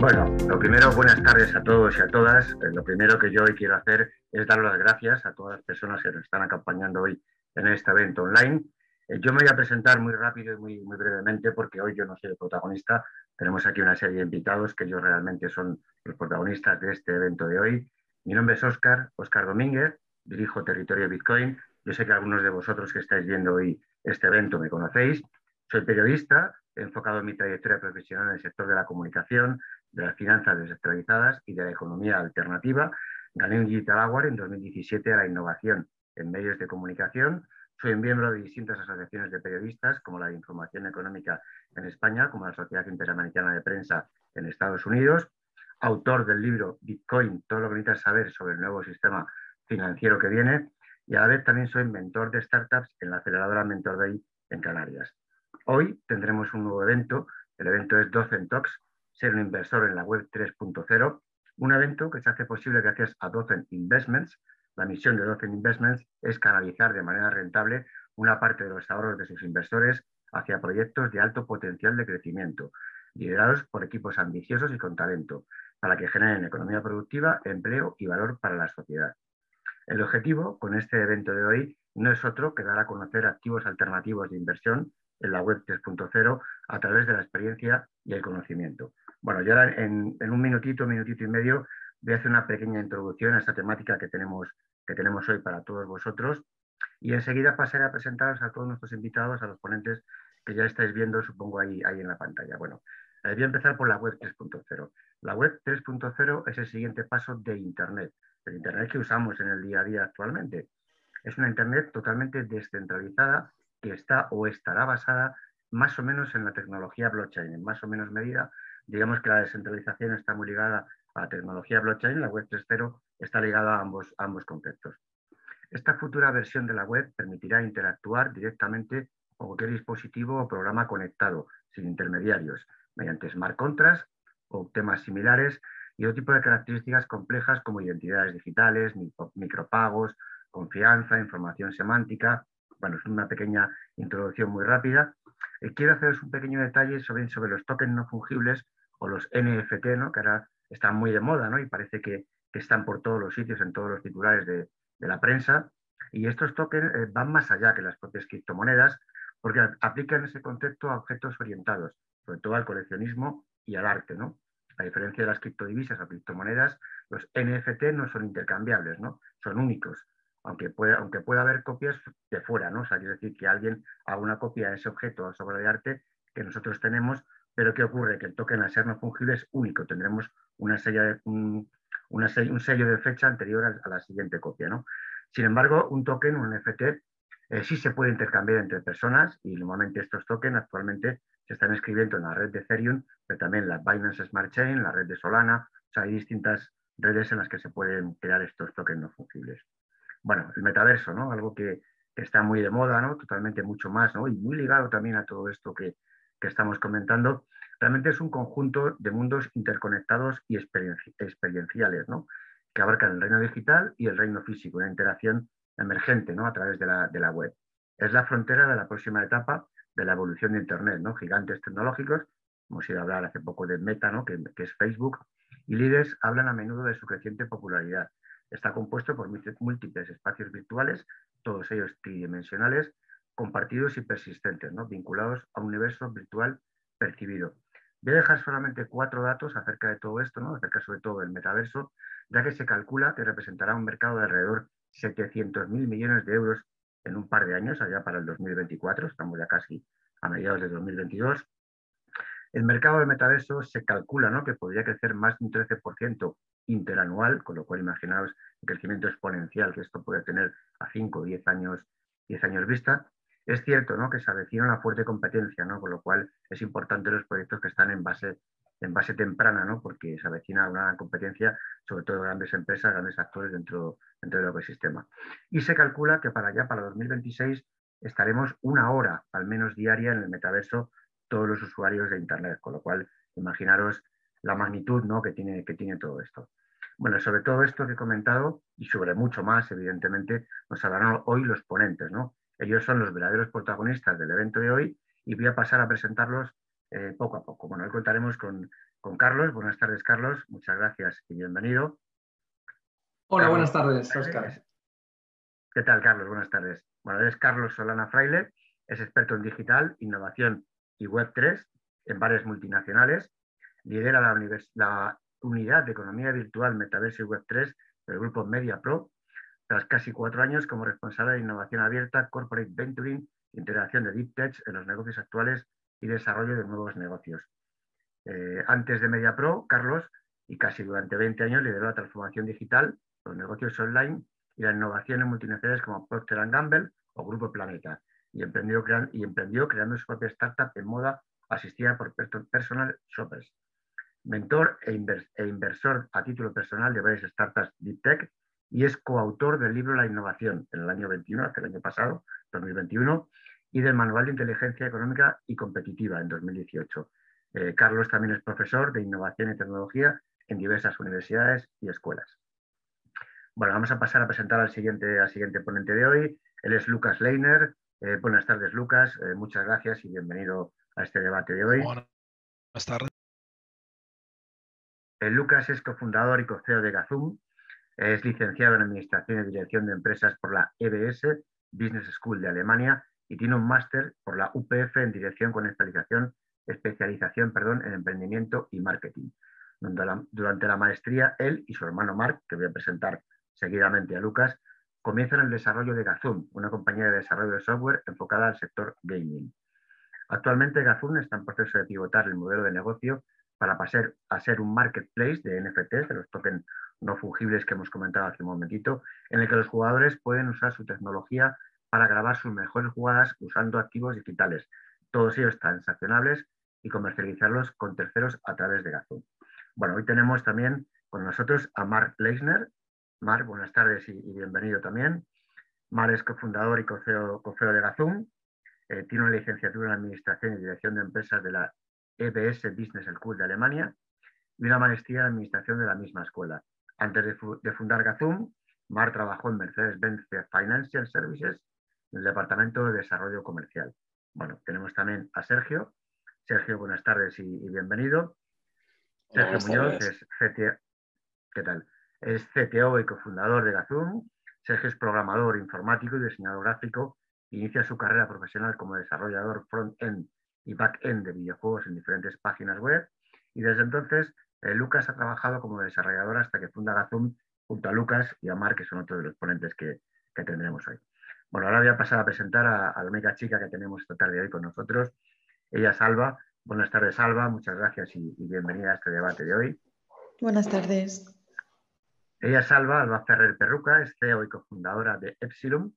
Bueno, lo primero, buenas tardes a todos y a todas. Eh, lo primero que yo hoy quiero hacer es dar las gracias a todas las personas que nos están acompañando hoy en este evento online. Eh, yo me voy a presentar muy rápido y muy, muy brevemente porque hoy yo no soy el protagonista. Tenemos aquí una serie de invitados que ellos realmente son los protagonistas de este evento de hoy. Mi nombre es Óscar, Óscar Domínguez, dirijo Territorio Bitcoin. Yo sé que algunos de vosotros que estáis viendo hoy este evento me conocéis. Soy periodista, he enfocado mi trayectoria profesional en el sector de la comunicación, de las finanzas descentralizadas y de la economía alternativa. Gané un Digital Award en 2017 a la innovación en medios de comunicación. Soy miembro de distintas asociaciones de periodistas, como la de Información Económica en España, como la Sociedad Interamericana de Prensa en Estados Unidos. Autor del libro Bitcoin, todo lo que necesitas saber sobre el nuevo sistema financiero que viene. Y a la vez también soy mentor de startups en la aceleradora Mentor Day en Canarias. Hoy tendremos un nuevo evento. El evento es Docent Talks, ser un inversor en la web 3.0, un evento que se hace posible gracias a Docent Investments. La misión de Docent Investments es canalizar de manera rentable una parte de los ahorros de sus inversores hacia proyectos de alto potencial de crecimiento, liderados por equipos ambiciosos y con talento, para que generen economía productiva, empleo y valor para la sociedad. El objetivo con este evento de hoy no es otro que dar a conocer activos alternativos de inversión en la web 3.0 a través de la experiencia y el conocimiento. Bueno, ya en, un minutito, minutito y medio, voy a hacer una pequeña introducción a esta temática que tenemos, que tenemos hoy para todos vosotros y enseguida pasaré a presentaros a todos nuestros invitados, a los ponentes que ya estáis viendo, supongo, ahí, ahí en la pantalla. Bueno, eh, voy a empezar por la web 3.0. La web 3.0 es el siguiente paso de Internet, el Internet que usamos en el día a día actualmente. Es una Internet totalmente descentralizada que está o estará basada más o menos en la tecnología blockchain, en más o menos medida. Digamos que la descentralización está muy ligada a la tecnología blockchain, la web 3.0 está ligada a ambos, ambos conceptos. Esta futura versión de la web permitirá interactuar directamente con cualquier dispositivo o programa conectado, sin intermediarios, mediante smart contracts o temas similares y otro tipo de características complejas como identidades digitales, micropagos, confianza, información semántica, bueno, es una pequeña introducción muy rápida. Eh, quiero haceros un pequeño detalle sobre, sobre los tokens no fungibles o los NFT, ¿no? que ahora están muy de moda ¿no? y parece que, están por todos los sitios, en todos los titulares de, la prensa. Y estos tokens eh, van más allá que las propias criptomonedas porque aplican ese concepto a objetos orientados, sobre todo al coleccionismo y al arte. ¿no? A diferencia de las criptodivisas o criptomonedas, los NFT no son intercambiables, ¿no? son únicos aunque pueda, aunque pueda haber copias de fuera, ¿no? O sea, quiere decir que alguien haga una copia de ese objeto o obra de arte que nosotros tenemos, pero ¿qué ocurre? Que el token al ser no fungible es único, tendremos una de, un, sello de fecha anterior a, la siguiente copia, ¿no? Sin embargo, un token, un NFT, eh, sí se puede intercambiar entre personas y normalmente estos tokens actualmente se están escribiendo en la red de Ethereum, pero también la Binance Smart Chain, la red de Solana, o sea, hay distintas redes en las que se pueden crear estos tokens no fungibles bueno, el metaverso, ¿no? Algo que, está muy de moda, ¿no? Totalmente mucho más, ¿no? Y muy ligado también a todo esto que, estamos comentando. Realmente es un conjunto de mundos interconectados y experienciales, ¿no? Que abarcan el reino digital y el reino físico, una interacción emergente, ¿no? A través de la, web. Es la frontera de la próxima etapa de la evolución de Internet, ¿no? Gigantes tecnológicos, hemos ido a hablar hace poco de Meta, ¿no? que, que es Facebook, y líderes hablan a menudo de su creciente popularidad Está compuesto por múltiples espacios virtuales, todos ellos tridimensionales, compartidos y persistentes, ¿no? vinculados a un universo virtual percibido. Voy a dejar solamente cuatro datos acerca de todo esto, ¿no? acerca sobre todo del metaverso, ya que se calcula que representará un mercado de alrededor 700.000 millones de euros en un par de años, allá para el 2024, estamos ya casi a mediados de 2022. El mercado del metaverso se calcula ¿no? que podría crecer más de un 13% interanual, con lo cual imaginaos el crecimiento exponencial que esto puede tener a 5 o 10 años, 10 años vista. Es cierto ¿no? que se avecina una fuerte competencia, ¿no? con lo cual es importante los proyectos que están en base, en base temprana, ¿no? porque se avecina una competencia, sobre todo grandes empresas, grandes actores dentro, dentro del ecosistema. Y se calcula que para allá, para 2026, estaremos una hora al menos diaria en el metaverso todos los usuarios de Internet, con lo cual imaginaros la magnitud ¿no? que, tiene, que tiene todo esto. Bueno, sobre todo esto que he comentado y sobre mucho más, evidentemente, nos hablarán hoy los ponentes. ¿no? Ellos son los verdaderos protagonistas del evento de hoy y voy a pasar a presentarlos eh, poco a poco. Bueno, hoy contaremos con, Carlos. Buenas tardes, Carlos. Muchas gracias y bienvenido. Hola, buenas tardes, Oscar. ¿Qué tal, Carlos? Buenas tardes. Bueno, es Carlos Solana Fraile, es experto en digital, innovación y Web3 en varias multinacionales. Lidera la, la unidad de economía virtual, metaverso y Web3 del grupo MediaPro, tras casi cuatro años como responsable de innovación abierta, corporate venturing, integración de deep tech en los negocios actuales y desarrollo de nuevos negocios. Eh, antes de MediaPro, Carlos, y casi durante 20 años, lideró la transformación digital, los negocios online y la innovación en multinacionales como Procter Gamble o Grupo Planeta, y emprendió, creando su propia startup en moda asistida por personal shoppers. Mentor e, e inversor a título personal de varias startups Deep Tech y es coautor del libro La Innovación en el año 21, hasta el año pasado, 2021, y del Manual de Inteligencia Económica y Competitiva en 2018. Eh, Carlos también es profesor de Innovación y Tecnología en diversas universidades y escuelas. Bueno, vamos a pasar a presentar al siguiente, al siguiente ponente de hoy. Él es Lucas Leiner. Eh, buenas tardes, Lucas. Eh, muchas gracias y bienvenido a este debate de hoy. Buenas tardes. Lucas es cofundador y co-CEO de Gazum. Es licenciado en Administración y Dirección de Empresas por la EBS, Business School de Alemania, y tiene un máster por la UPF en Dirección con especialización, especialización perdón, en Emprendimiento y Marketing. Durante la maestría, él y su hermano Mark, que voy a presentar seguidamente a Lucas, comienzan el desarrollo de Gazum, una compañía de desarrollo de software enfocada al sector gaming. Actualmente Gazum está en proceso de pivotar el modelo de negocio para pasar a ser un marketplace de NFTs, de los tokens no fungibles que hemos comentado hace un momentito, en el que los jugadores pueden usar su tecnología para grabar sus mejores jugadas usando activos digitales, todos ellos transaccionables y comercializarlos con terceros a través de Gazum. Bueno, hoy tenemos también con nosotros a Mark Leisner. Mark, buenas tardes y, bienvenido también. Mark es cofundador y cofeo, de Gazum. Eh, tiene una licenciatura en Administración y Dirección de Empresas de la EBS Business School de Alemania y una maestría en Administración de la misma escuela. Antes de, de fundar Gazum, Mark trabajó en Mercedes-Benz Financial Services el Departamento de Desarrollo Comercial. Bueno, tenemos también a Sergio. Sergio, buenas tardes y, bienvenido. Sergio Muñoz es CTO, ¿qué tal? Es CTO y cofundador de Gazum. Sergio es programador informático y diseñador gráfico. Inicia su carrera profesional como desarrollador front-end y back-end de videojuegos en diferentes páginas web. Y desde entonces, eh, Lucas ha trabajado como desarrollador hasta que funda Gazum junto a Lucas y a Mark, que son otros de los ponentes que tendremos hoy. Bueno, ahora voy a pasar a presentar a, la única chica que tenemos esta tarde hoy con nosotros. Ella es Alba. Buenas tardes, Alba. Muchas gracias y, bienvenida a este debate de hoy. Buenas tardes. Ella es Alba, Alba Ferrer Perruca, es CEO y cofundadora de Epsilon.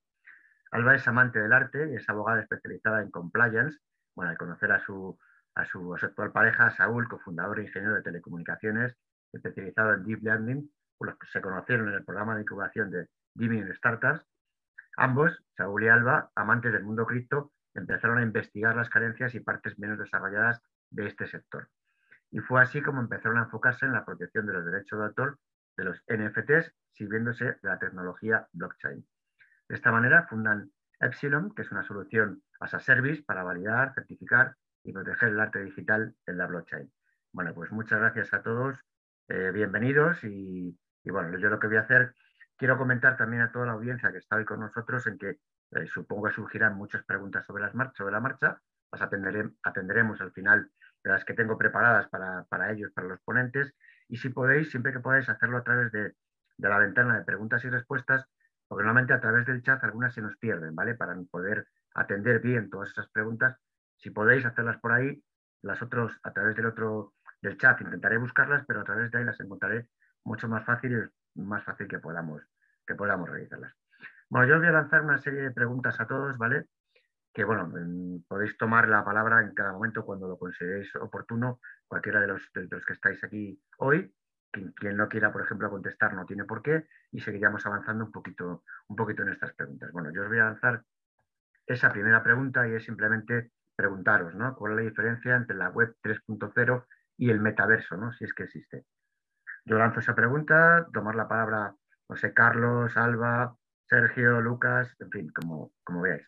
Alba es amante del arte y es abogada especializada en compliance. Bueno, al conocer a su, a su, actual pareja, Saúl, cofundador e ingeniero de telecomunicaciones, especializado en Deep Learning, los que se conocieron en el programa de incubación de Diving Startups Ambos, Saúl y Alba, amantes del mundo cripto, empezaron a investigar las carencias y partes menos desarrolladas de este sector. Y fue así como empezaron a enfocarse en la protección de los derechos de autor de los NFTs, sirviéndose de la tecnología blockchain. De esta manera fundan Epsilon, que es una solución as a service para validar, certificar y proteger el arte digital en la blockchain. Bueno, pues muchas gracias a todos, eh, bienvenidos y, bueno, yo lo que voy a hacer Quiero comentar también a toda la audiencia que está hoy con nosotros en que eh, supongo que surgirán muchas preguntas sobre, las sobre la marcha. Las atenderemos al final de las que tengo preparadas para, ellos, para los ponentes. Y si podéis, siempre que podáis, hacerlo a través de, la ventana de preguntas y respuestas, porque normalmente a través del chat algunas se nos pierden, ¿vale? Para poder atender bien todas esas preguntas. Si podéis hacerlas por ahí, las otros a través del otro del chat intentaré buscarlas, pero a través de ahí las encontraré mucho más fácil más fácil que podamos, que podamos realizarlas. Bueno, yo os voy a lanzar una serie de preguntas a todos, ¿vale? Que, bueno, podéis tomar la palabra en cada momento cuando lo consideréis oportuno, cualquiera de los, de los que estáis aquí hoy. Quien, quien, no quiera, por ejemplo, contestar no tiene por qué y seguiríamos avanzando un poquito, un poquito en estas preguntas. Bueno, yo os voy a lanzar esa primera pregunta y es simplemente preguntaros, ¿no? ¿Cuál es la diferencia entre la web 3.0 y el metaverso, ¿no? Si es que existe. Yo lanzo esa pregunta, tomar la palabra, no sé, Carlos, Alba, Sergio, Lucas, en fin, como, como veáis.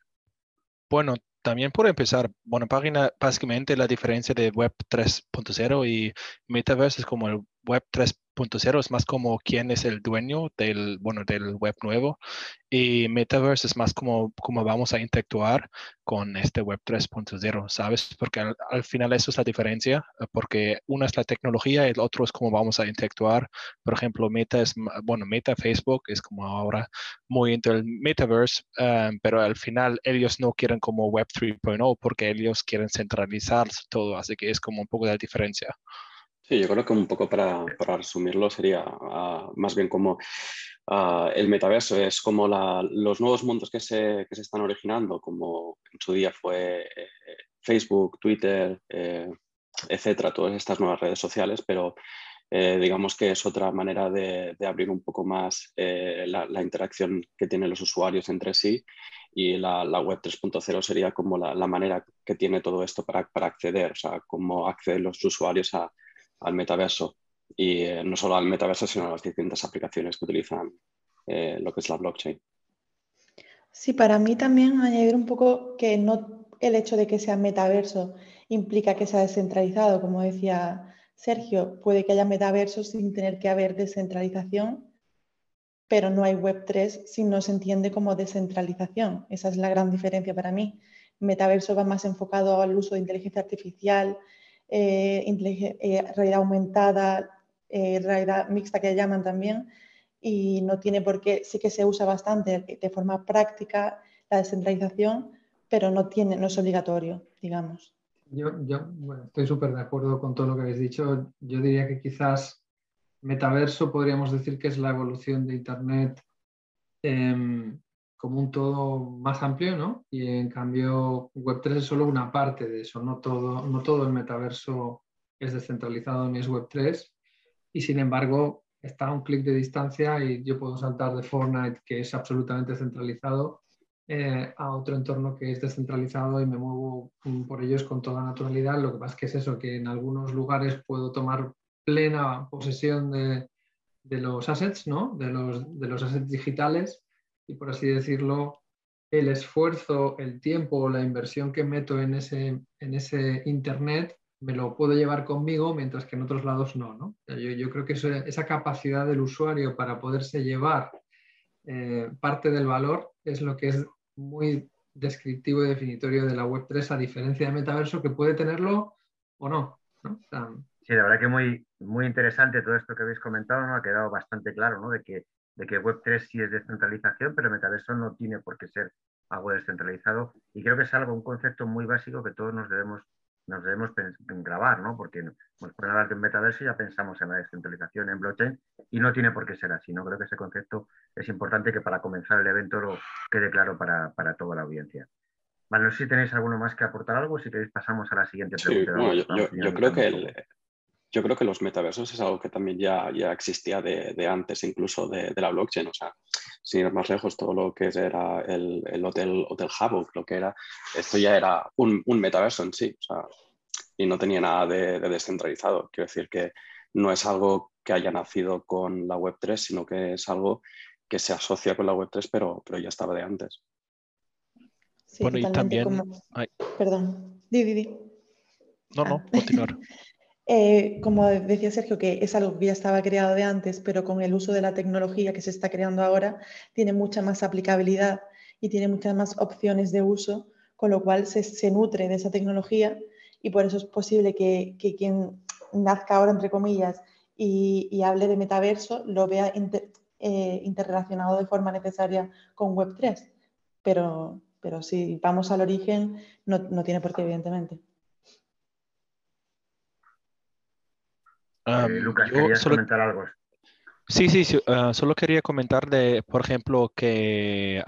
Bueno, también por empezar, bueno, página, básicamente la diferencia de Web 3.0 y Metaverse es como el Web 3.0 es más como quién es el dueño del, bueno, del web nuevo y Metaverse es más como cómo vamos a interactuar con este Web 3.0, ¿sabes? Porque al, final eso es la diferencia, eh, porque una es la tecnología y el otro es cómo vamos a interactuar. Por ejemplo, Meta es, bueno, Meta, Facebook es como ahora muy into el Metaverse, eh, pero al final ellos no quieren como Web 3.0 porque ellos quieren centralizar todo, así que es como un poco la diferencia. Sí, yo creo que un poco para, para resumirlo sería ah, más bien como ah, el metaverso es como los nuevos mundos que se, que se, están originando, como en su día fue eh, Facebook, Twitter, eh, etcétera, todas estas nuevas redes sociales, pero eh, digamos que es otra manera de, de abrir un poco más la, la, interacción que tienen los usuarios entre sí y la, la web 3.0 sería como la, manera que tiene todo esto para, para acceder, o sea, cómo acceden los usuarios a al metaverso y eh, no solo al metaverso, sino a las distintas aplicaciones que utilizan eh, lo que es la blockchain. Sí, para mí también añadir un poco que no el hecho de que sea metaverso implica que sea descentralizado, como decía Sergio, puede que haya metaversos sin tener que haber descentralización, pero no hay Web3 si no se entiende como descentralización. Esa es la gran diferencia para mí. Metaverso va más enfocado al uso de inteligencia artificial, realidad aumentada, eh, realidad mixta que llaman también, y no tiene por qué, sí que se usa bastante de forma práctica la descentralización, pero no, tiene, no es obligatorio, digamos. Yo, yo estoy súper de acuerdo con todo lo que habéis dicho. Yo diría que quizás metaverso podríamos decir que es la evolución de Internet em, como un todo más amplio, ¿no? Y en cambio Web3 es solo una parte de eso, no todo, no todo el metaverso es descentralizado ni es Web3 y sin embargo está a un clic de distancia y yo puedo saltar de Fortnite, que es absolutamente centralizado, eh, a otro entorno que es descentralizado y me muevo por ellos con toda naturalidad. Lo que pasa es que es eso, que en algunos lugares puedo tomar plena posesión de, de los assets, ¿no? de, los, de los assets digitales y por así decirlo, el esfuerzo, el tiempo, la inversión que meto en ese, en ese Internet me lo puedo llevar conmigo, mientras que en otros lados no. ¿no? Yo, creo que esa capacidad del usuario para poderse llevar eh, parte del valor es lo que es muy descriptivo y definitorio de la Web3, a diferencia de Metaverso, que puede tenerlo o no. sí, la verdad que muy, muy interesante todo esto que habéis comentado, ¿no? ha quedado bastante claro ¿no? de que de que Web3 sí es descentralización, pero Metaverso no tiene por qué ser algo descentralizado. Y creo que es algo, un concepto muy básico que todos nos debemos, nos debemos grabar, ¿no? Porque por hablar de un metaverso ya pensamos en la descentralización en blockchain y no tiene por qué ser así, ¿no? Creo que ese concepto es importante que para comenzar el evento lo quede claro para, para toda la audiencia. Vale, no sé si tenéis alguno más que aportar algo, si queréis pasamos a la siguiente pregunta. Sí, yo, yo, creo que el, yo creo que los metaversos es algo que también ya, ya existía de, antes, incluso de, la blockchain. O sea, sin ir más lejos, todo lo que era el, el hotel, hotel Havoc, lo que era, esto ya era un, un metaverso en sí. O sea, y no tenía nada de, descentralizado. Quiero decir que no es algo que haya nacido con la Web3, sino que es algo que se asocia con la Web3, pero, pero ya estaba de antes. bueno, y también... Perdón, di, di, di. No, no, ah. continuar. Eh, como decía Sergio, que es algo que ya estaba creado de antes, pero con el uso de la tecnología que se está creando ahora, tiene mucha más aplicabilidad y tiene muchas más opciones de uso, con lo cual se, nutre de esa tecnología y por eso es posible que, quien nazca ahora, entre comillas, y, hable de metaverso, lo vea eh, interrelacionado de forma necesaria con Web3. Pero, si vamos al origen, no tiene por qué, evidentemente. Eh, Lucas, ¿querías comentar algo? Sí, sí, ah, solo quería comentar de, por ejemplo, que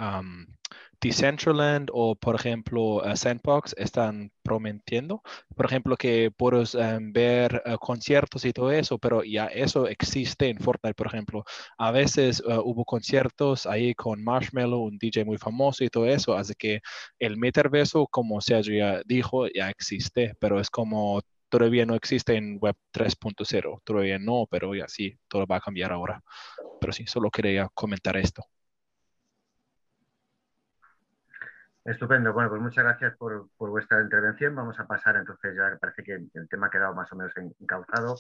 Decentraland o, por ejemplo, uh, Sandbox están prometiendo, por ejemplo, que puedes ver ah, conciertos y todo eso, pero ya eso existe en Fortnite, por ejemplo. A veces hubo conciertos ahí con Marshmallow, un DJ muy famoso y todo eso, así que el metaverso, como Sergio ya dijo, ya existe, pero es como todavía no existe en Web 3.0, todavía no, pero ya sí, todo va a cambiar ahora. Pero sí, solo quería comentar esto. Estupendo. Bueno, pues muchas gracias por, vuestra intervención. Vamos a pasar entonces, ya parece que el tema ha quedado más o menos encauzado.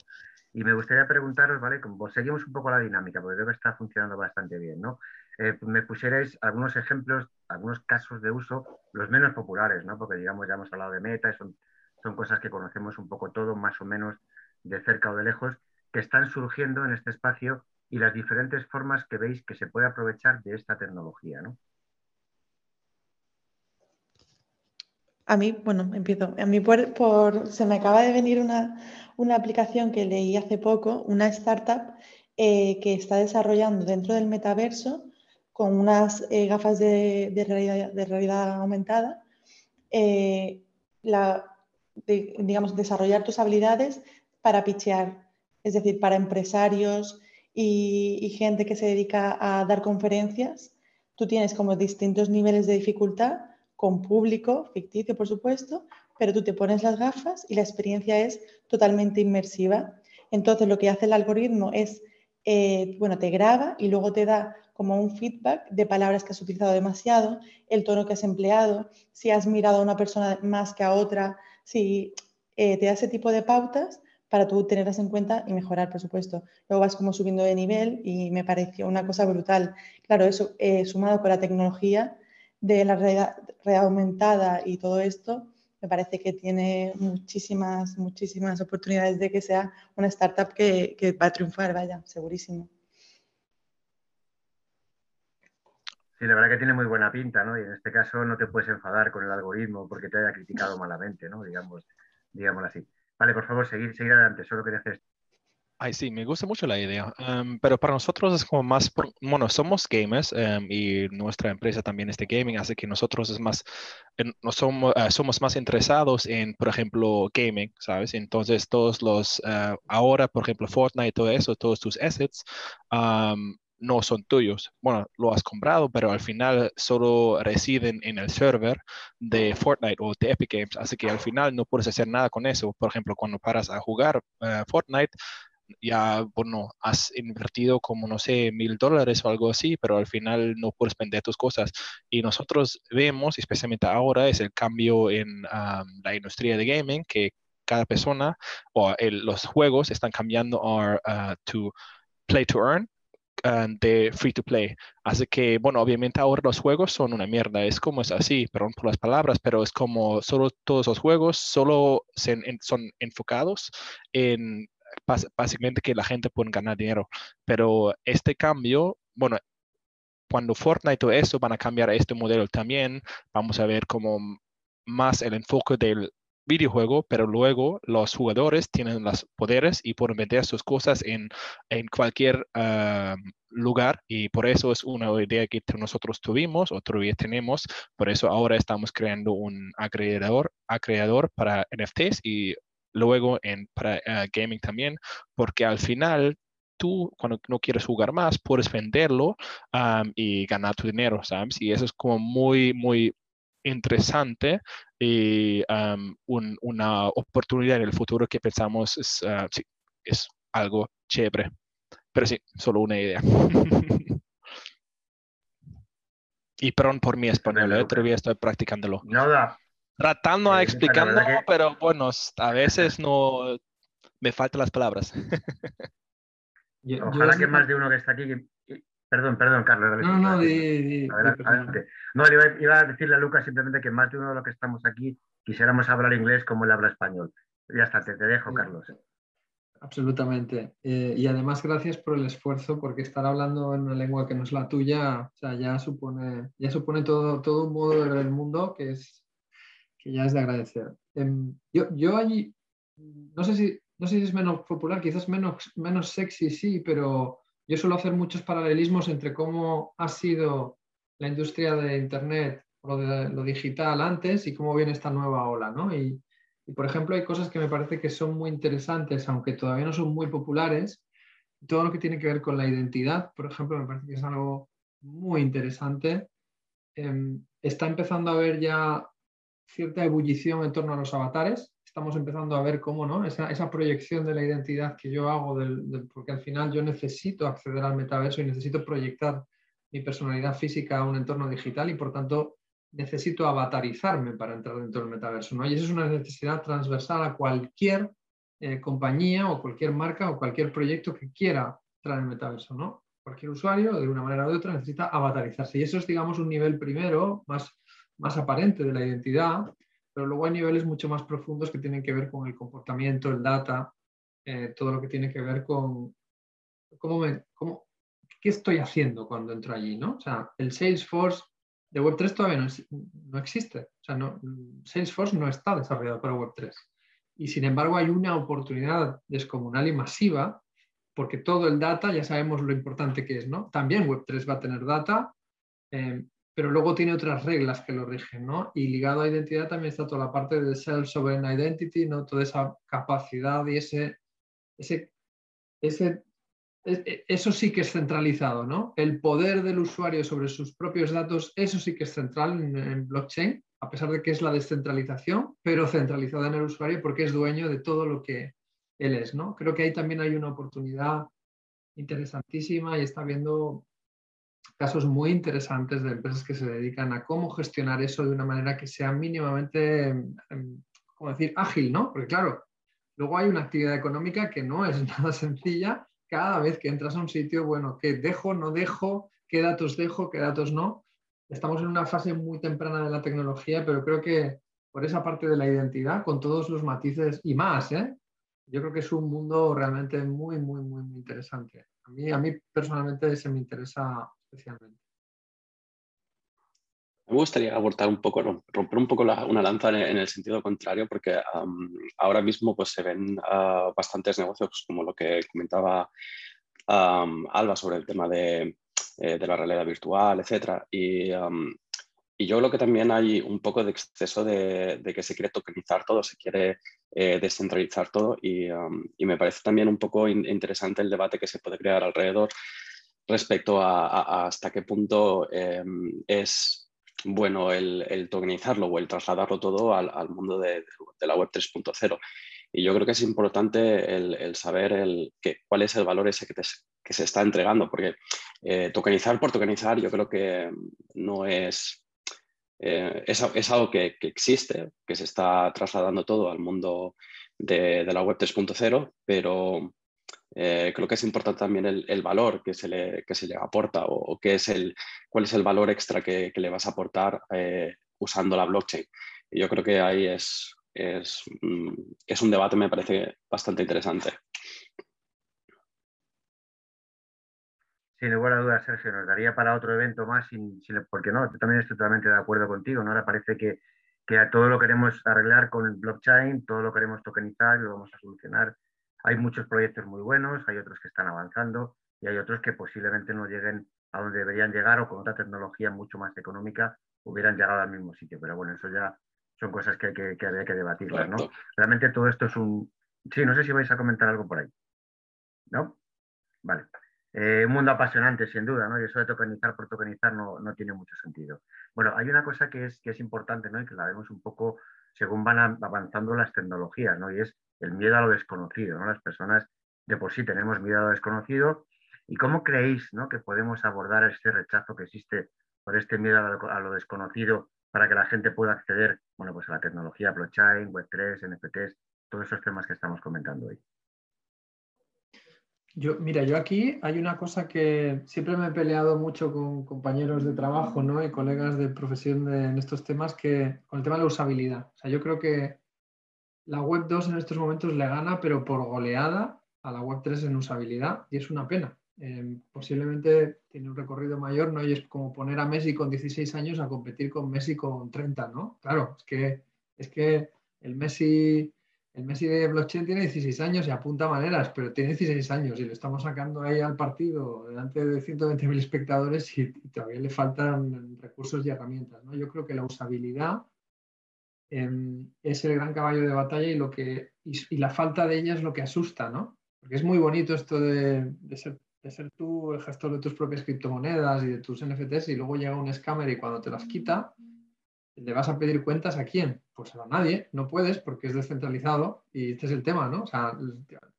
Y me gustaría preguntaros, ¿vale? Como seguimos un poco la dinámica, porque debe estar funcionando bastante bien, ¿no? Eh, me pusierais algunos ejemplos, algunos casos de uso, los menos populares, ¿no? Porque digamos, ya hemos hablado de meta, son, son cosas que conocemos un poco todo, más o menos de cerca o de lejos, que están surgiendo en este espacio y las diferentes formas que veis que se puede aprovechar de esta tecnología, ¿no? A mí, bueno, empiezo. A mí por, se me acaba de venir una, aplicación que leí hace poco, una startup eh, que está desarrollando dentro del metaverso con unas eh, gafas de, realidad, aumentada, eh, digamos, desarrollar tus habilidades para pichear, es decir, para empresarios y, gente que se dedica a dar conferencias. Tú tienes como distintos niveles de dificultad con público, ficticio por supuesto, pero tú te pones las gafas y la experiencia es totalmente inmersiva. Entonces lo que hace el algoritmo es, eh, bueno, te graba y luego te da como un feedback de palabras que has utilizado demasiado, el tono que has empleado, si has mirado a una persona más que a otra, si eh, te da ese tipo de pautas para tú tenerlas en cuenta y mejorar, por supuesto. Luego vas como subiendo de nivel y me pareció una cosa brutal. Claro, eso eh, sumado con la tecnología de la realidad, aumentada y todo esto, me parece que tiene muchísimas, muchísimas oportunidades de que sea una startup que, que va a triunfar, vaya, segurísimo. Sí, la verdad que tiene muy buena pinta, ¿no? Y en este caso no te puedes enfadar con el algoritmo porque te haya criticado malamente, ¿no? Digamos, digámoslo así. Vale, por favor, seguir, seguir adelante. Solo quería hacer Ay, sí, me gusta mucho la idea, em, pero para nosotros es como más, bueno, somos gamers em, y nuestra empresa también es de gaming, así que nosotros es más, no somos, eh, somos más interesados en, por ejemplo, gaming, ¿sabes? Entonces todos los, eh, ahora, por ejemplo, Fortnite, todo eso, todos tus assets, no son tuyos. Bueno, lo has comprado, pero al final solo residen en el server de Fortnite o de Epic Games, así que al final no puedes hacer nada con eso. Por ejemplo, cuando paras a jugar eh, Fortnite, ya, bueno, has invertido como, no sé, mil dólares o algo así, pero al final no puedes vender tus cosas. Y nosotros vemos, especialmente ahora, es el cambio en la industria de gaming, que cada persona o los juegos están cambiando a to play to earn de free to play. Así que, bueno, obviamente ahora los juegos son una mierda. Es como es así, perdón por las palabras, pero es como solo todos los juegos solo son enfocados en básicamente que la gente puede ganar dinero. Pero este cambio, bueno, cuando Fortnite o eso van a cambiar este modelo también, vamos a ver como más el enfoque del videojuego, pero luego los jugadores tienen los poderes y pueden vender sus cosas en, en cualquier ah, lugar y por eso es una idea que nosotros tuvimos o todavía tenemos, por eso ahora estamos creando un agregador, agregador para NFTs y luego en, para eh, gaming también, porque al final tú cuando no quieres jugar más puedes venderlo y ganar tu dinero, ¿sabes? Y eso es como muy, muy interesante y una oportunidad en el futuro que pensamos es, ah, es algo chévere. Pero sí, solo una idea. y perdón por mi español, ¿eh? todavía estoy practicándolo. Nada, tratando a explicarlo, pero bueno, a veces no me faltan las palabras. Ojalá que más de uno que está aquí. Perdón, perdón, Carlos. No, no, di, adelante. No, iba, a decirle a Lucas simplemente que más de uno de los que estamos aquí quisiéramos hablar inglés como él habla español. Ya está, te, dejo, Carlos. Absolutamente. Eh, y además, gracias por el esfuerzo, porque estar hablando en una lengua que no es la tuya, o sea, ya supone, ya supone todo, todo un modo de ver el mundo que es que ya es de agradecer. Em, yo, yo allí, no sé, si, no sé si es menos popular, quizás menos, menos sexy, sí, pero yo suelo hacer muchos paralelismos entre cómo ha sido la industria de Internet o de lo digital antes y cómo viene esta nueva ola, ¿no? Y, por ejemplo, hay cosas que me parece que son muy interesantes, aunque todavía no son muy populares. Todo lo que tiene que ver con la identidad, por ejemplo, me parece que es algo muy interesante. Em, está empezando a haber ya cierta ebullición en torno a los avatares. Estamos empezando a ver cómo, ¿no? Esa, esa proyección de la identidad que yo hago, del, porque al final yo necesito acceder al metaverso y necesito proyectar mi personalidad física a un entorno digital y por tanto necesito avatarizarme para entrar dentro del metaverso. ¿no? Y eso es una necesidad transversal a cualquier eh, compañía o cualquier marca o cualquier proyecto que quiera entrar en el metaverso. ¿no? Cualquier usuario, de una manera u otra, necesita avatarizarse. Y eso es, digamos, un nivel primero, más, más aparente de la identidad, pero luego hay niveles mucho más profundos que tienen que ver con el comportamiento, el data, eh, todo lo que tiene que ver con cómo me, qué estoy haciendo cuando entro allí, ¿no? O sea, el Salesforce de Web3 todavía no, existe. O sea, no, Salesforce no está desarrollado para Web3. Y sin embargo hay una oportunidad descomunal y masiva porque todo el data, ya sabemos lo importante que es, ¿no? También Web3 va a tener data, eh, pero luego tiene otras reglas que lo rigen, ¿no? Y ligado a identidad también está toda la parte de self-sovereign identity, ¿no? Toda esa capacidad y ese, ese, ese, e, eso sí que es centralizado, ¿no? El poder del usuario sobre sus propios datos, eso sí que es central en, blockchain, a pesar de que es la descentralización, pero centralizada en el usuario porque es dueño de todo lo que él es, ¿no? Creo que ahí también hay una oportunidad interesantísima y está viendo casos muy interesantes de empresas que se dedican a cómo gestionar eso de una manera que sea mínimamente, em, como decir, ágil, ¿no? Porque claro, luego hay una actividad económica que no es nada sencilla. Cada vez que entras a un sitio, bueno, ¿qué dejo, no dejo? ¿Qué datos dejo, qué datos no? Estamos en una fase muy temprana de la tecnología, pero creo que por esa parte de la identidad, con todos los matices y más, ¿eh? yo creo que es un mundo realmente muy, muy, muy, muy interesante. A mí, a mí personalmente se me interesa especialmente. Me gustaría abortar un poco, romper un poco una lanza en, el sentido contrario, porque ahora mismo pues, se ven ah, bastantes negocios, como lo que comentaba Alba sobre el tema de, eh, de, la realidad virtual, etc. Y, yo creo que también hay un poco de exceso de, que se quiere tokenizar todo, se quiere eh, descentralizar todo, y, me parece también un poco interesante el debate que se puede crear alrededor respecto a, hasta qué punto em, es bueno el, tokenizarlo o el trasladarlo todo al, mundo de, la web 3.0. Y yo creo que es importante el, saber el, cuál es el valor ese que, que se está entregando, porque eh, tokenizar por tokenizar yo creo que no es, eh, es, algo que, que, existe, que se está trasladando todo al mundo de, la web 3.0, pero eh, creo que es importante también el, valor que se, le, se le aporta o, qué es el, cuál es el valor extra que, le vas a aportar eh, usando la blockchain. Y yo creo que ahí es, es, mm, es, un debate, me parece bastante interesante. Sin lugar a dudas, Sergio, nos daría para otro evento más, sin, porque no, también estoy totalmente de acuerdo contigo, ¿no? Ahora parece que, que todo lo queremos arreglar con blockchain, todo lo queremos tokenizar y lo vamos a solucionar hay muchos proyectos muy buenos, hay otros que están avanzando y hay otros que posiblemente no lleguen a donde deberían llegar o con otra tecnología mucho más económica hubieran llegado al mismo sitio. Pero bueno, eso ya son cosas que, que, que había que debatir. ¿no? Realmente todo esto es un... Sí, no sé si vais a comentar algo por ahí. ¿No? Vale. Eh, un mundo apasionante, sin duda, ¿no? Y eso de tokenizar por tokenizar no, no, tiene mucho sentido. Bueno, hay una cosa que es, que es importante, ¿no? Y que la vemos un poco según van avanzando las tecnologías, ¿no? Y es el miedo a lo desconocido, ¿no? Las personas de por sí tenemos miedo a lo desconocido. ¿Y cómo creéis ¿no? que podemos abordar este rechazo que existe por este miedo a lo, desconocido para que la gente pueda acceder bueno, pues a la tecnología blockchain, Web3, NFTs, todos esos temas que estamos comentando hoy? Yo, mira, yo aquí hay una cosa que siempre me he peleado mucho con compañeros de trabajo ¿no? y colegas de profesión en estos temas, que con el tema de la usabilidad. O sea, yo creo que la Web 2 en estos momentos le gana, pero por goleada, a la Web 3 en usabilidad y es una pena. Em, posiblemente tiene un recorrido mayor, ¿no? Y es como poner a Messi con 16 años a competir con Messi con 30, ¿no? Claro, es que, es que el Messi... El Messi de blockchain tiene 16 años y apunta maneras, pero tiene 16 años y lo estamos sacando ahí al partido delante de 120.000 espectadores y, todavía le faltan recursos y herramientas. ¿no? Yo creo que la usabilidad Em, es el gran caballo de batalla y, lo que, y, la falta de ella es lo que asusta, ¿no? Porque es muy bonito esto de, ser, tú el gestor de tus propias criptomonedas y de tus NFTs y luego llega un scammer y cuando te las quita, le vas a pedir cuentas a quién? Pues a nadie, no puedes porque es descentralizado y este es el tema, ¿no? O sea,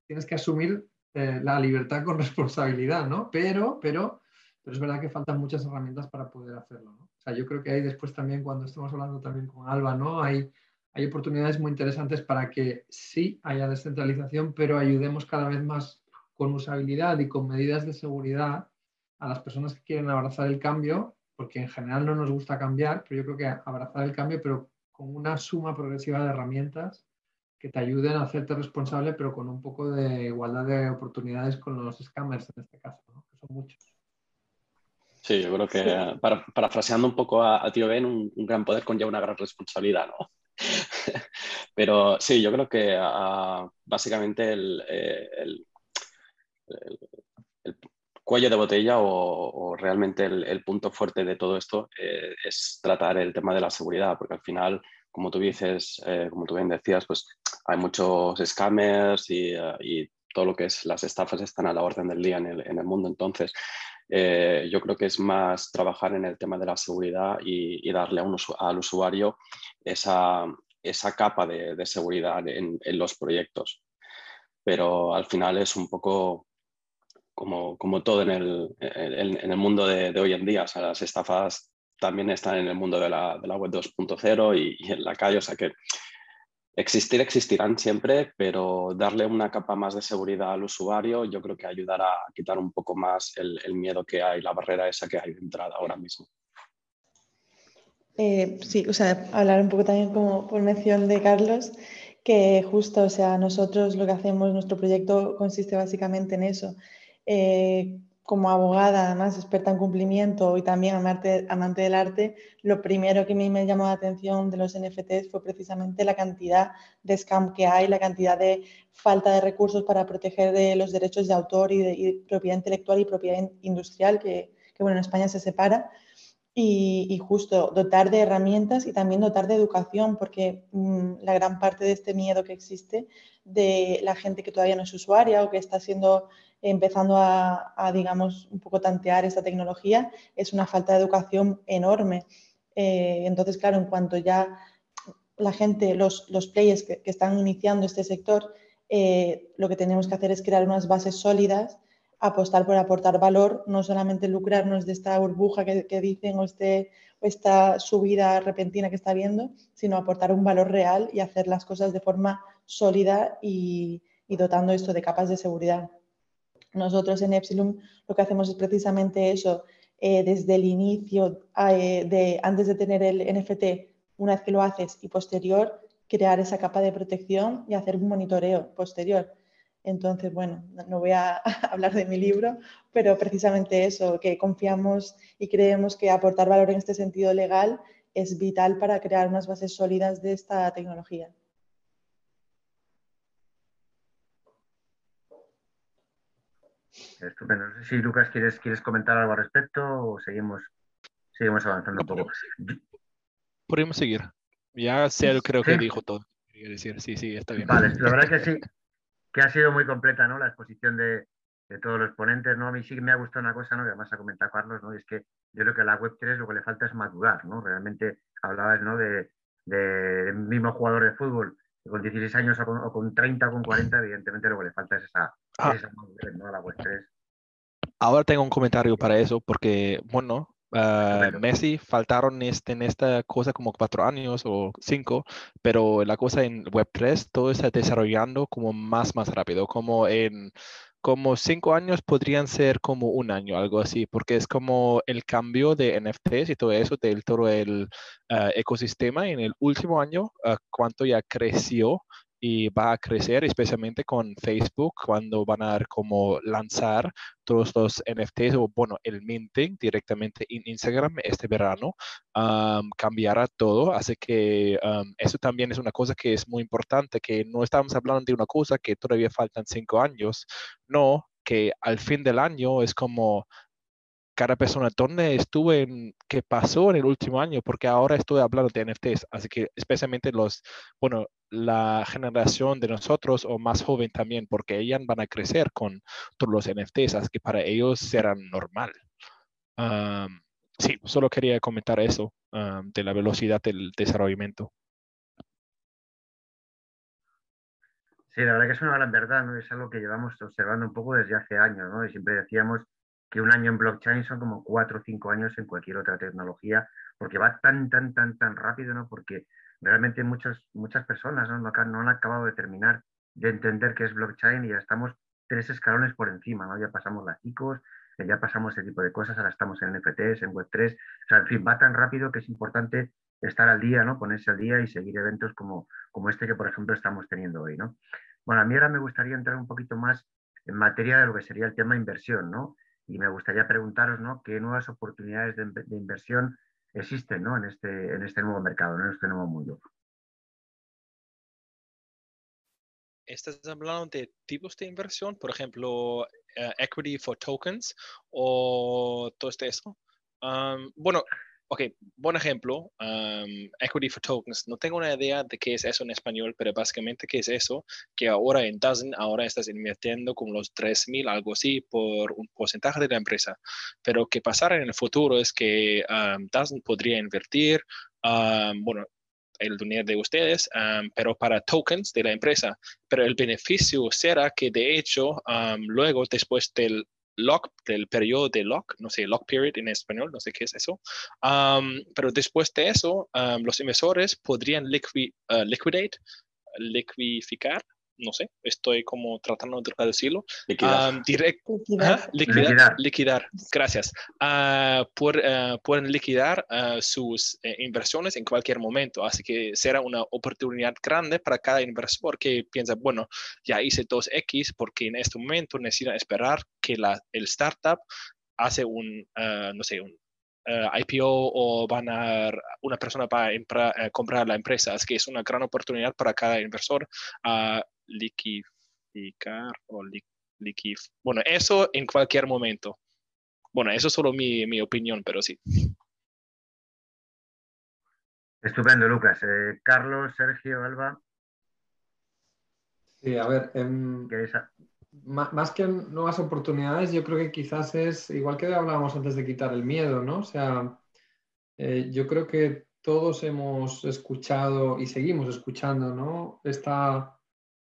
tienes que asumir eh, la libertad con responsabilidad, ¿no? Pero, pero pero es verdad que faltan muchas herramientas para poder hacerlo. ¿no? O sea, yo creo que hay después también, cuando estamos hablando también con Alba, ¿no? hay, hay oportunidades muy interesantes para que sí haya descentralización, pero ayudemos cada vez más con usabilidad y con medidas de seguridad a las personas que quieren abrazar el cambio, porque en general no nos gusta cambiar, pero yo creo que abrazar el cambio, pero con una suma progresiva de herramientas que te ayuden a hacerte responsable, pero con un poco de igualdad de oportunidades con los scammers en este caso, que son muchos. Sí, yo creo que para, parafraseando un poco a, Tío Ben, un, gran poder conlleva una gran responsabilidad, ¿no? pero sí, yo creo que ah, básicamente eh, el, el, cuello de botella o, realmente el, punto fuerte de todo esto eh, es tratar el tema de la seguridad, porque al final, como tú dices, eh, como tú bien decías, pues hay muchos scammers eh, y, todo lo que es las estafas están a la orden del día en el, mundo. Entonces, yo creo que es más trabajar en el tema de la seguridad y, darle a un, al usuario esa, esa capa de, seguridad en, en, los proyectos. Pero al final es un poco como, como todo en el, en, el mundo de, de, hoy en día. O sea, las estafas también están en el mundo de la, de la web 2.0 y, en la calle. O sea que existir existirán siempre, pero darle una capa más de seguridad al usuario yo creo que ayudará a quitar un poco más el, miedo que hay, la barrera esa que hay de entrada ahora mismo. Eh, sí, o sea, hablar un poco también como por mención de Carlos, que justo, o sea, nosotros lo que hacemos, nuestro proyecto consiste básicamente en eso, eh, como abogada, además experta en cumplimiento y también amante, amante del arte, lo primero que me llamó la atención de los NFTs fue precisamente la cantidad de scam que hay, la cantidad de falta de recursos para proteger de los derechos de autor y de propiedad intelectual y propiedad industrial, que, que, bueno, en España se separa. Y, y, justo dotar de herramientas y también dotar de educación, porque mm, la gran parte de este miedo que existe de la gente que todavía no es usuaria o que está siendo empezando a, digamos, un poco tantear esta tecnología, es una falta de educación enorme. Eh, entonces, claro, en cuanto ya la gente, los, los players que, están iniciando este sector, eh, lo que tenemos que hacer es crear unas bases sólidas, apostar por aportar valor, no solamente lucrarnos de esta burbuja que, dicen o, este, o esta subida repentina que está habiendo, sino aportar un valor real y hacer las cosas de forma sólida y dotando esto de capas de seguridad. Nosotros en Epsilon lo que hacemos es precisamente eso, eh, desde el inicio, eh, de, antes de tener el NFT, una vez que lo haces y posterior, crear esa capa de protección y hacer un monitoreo posterior. Entonces, bueno, no voy a hablar de mi libro, pero precisamente eso, que confiamos y creemos que aportar valor en este sentido legal es vital para crear unas bases sólidas de esta tecnología. Estupendo. No sé si Lucas quieres, quieres comentar algo al respecto o seguimos, seguimos avanzando un poco. Podemos seguir. Ya sé, creo que dijo todo. decir, sí, sí, está bien. Vale, la verdad que sí, que ha sido muy completa ¿no? la exposición de, de todos los ponentes. ¿no? A mí sí me ha gustado una cosa, ¿no? que además ha comentado Carlos, ¿no? y es que yo creo que a la Web3 lo que le falta es madurar. ¿no? Realmente hablabas ¿no? de, de, mismo jugador de fútbol con 16 años o con, 30 o con 40, evidentemente lo que le falta es esa, ah. ¿no? la web 3. Ahora tengo un comentario para eso, porque, bueno, uh, Messi faltaron este, en esta cosa como cuatro años o cinco, pero la cosa en Web3 todo está desarrollando como más, más rápido, como en como cinco años podrían ser como un año, algo así, porque es como el cambio de NFTs y todo eso del todo el ah, ecosistema en el último año, uh, cuánto ya creció y va a crecer, especialmente con Facebook, cuando van a como lanzar todos los NFTs o, bueno, el minting directamente en Instagram este verano, cambiará todo. Así que eso también es una cosa que es muy importante, que no estamos hablando de una cosa que todavía faltan cinco años, no, que al fin del año es como cada persona dónde estuve, en, qué pasó en el último año, porque ahora estoy hablando de NFTs, así que especialmente los, bueno, la generación de nosotros o más joven también, porque ellas van a crecer con todos los NFTs, así que para ellos será normal. sí, solo quería comentar eso de la velocidad del desarrollo. Sí, la verdad que es una gran verdad, ¿no? Es algo que llevamos observando un poco desde hace años, ¿no? Y siempre decíamos que un año en blockchain son como cuatro o cinco años en cualquier otra tecnología, porque va tan, tan, tan, tan rápido, ¿no? Porque realmente muchas, muchas personas ¿no? No, han acabado de terminar de entender qué es blockchain y ya estamos tres escalones por encima, ¿no? Ya pasamos las ICOs, ya pasamos ese tipo de cosas, ahora estamos en NFTs, en Web3, o sea, en fin, va tan rápido que es importante estar al día, ¿no? Ponerse al día y seguir eventos como, como este que, por ejemplo, estamos teniendo hoy, ¿no? Bueno, a mí ahora me gustaría entrar un poquito más en materia de lo que sería el tema inversión, ¿no? Y me gustaría preguntaros, ¿no? ¿Qué nuevas oportunidades de, inversión existen, ¿no? En este, en este nuevo mercado, en este nuevo mundo. ¿Estás hablando de tipos de inversión? Por ejemplo, eh, equity for tokens o todo esto. bueno, Ok, buen ejemplo, Equity for Tokens. No tengo una idea de qué es eso en español, pero básicamente qué es eso, que ahora en Dozen, ahora estás invirtiendo como los 3.000, algo así, por un porcentaje de la empresa. Pero que pasará en el futuro es que um, Dozen podría invertir, bueno, el dinero de ustedes, pero para tokens de la empresa. Pero el beneficio será que de hecho, luego, después del lock, del periodo de lock, no sé, lock period en español, no sé qué es eso. pero después de eso, los inversores podrían liquid, uh, liquidate, liquidificar no sé, estoy como tratando de traducirlo. Liquidar. directo, liquidar. liquidar. Gracias. Uh, pueden liquidar ah, sus eh, inversiones en cualquier momento. Así que será una oportunidad grande para cada inversor que piensa, bueno, ya hice 2X porque en este momento necesita esperar que la, el startup hace un, no sé, un IPO o van a una persona para comprar la empresa. Así que es una gran oportunidad para cada inversor liquificar o liquif. Bueno, eso en cualquier momento. Bueno, eso es solo mi, mi opinión, pero sí. Estupendo, Lucas. Eh, Carlos, Sergio, Alba. Sí, a ver, em, más que nuevas oportunidades, yo creo que quizás es, igual que hablábamos antes de quitar el miedo, ¿no? O sea, eh, yo creo que todos hemos escuchado y seguimos escuchando, ¿no? Esta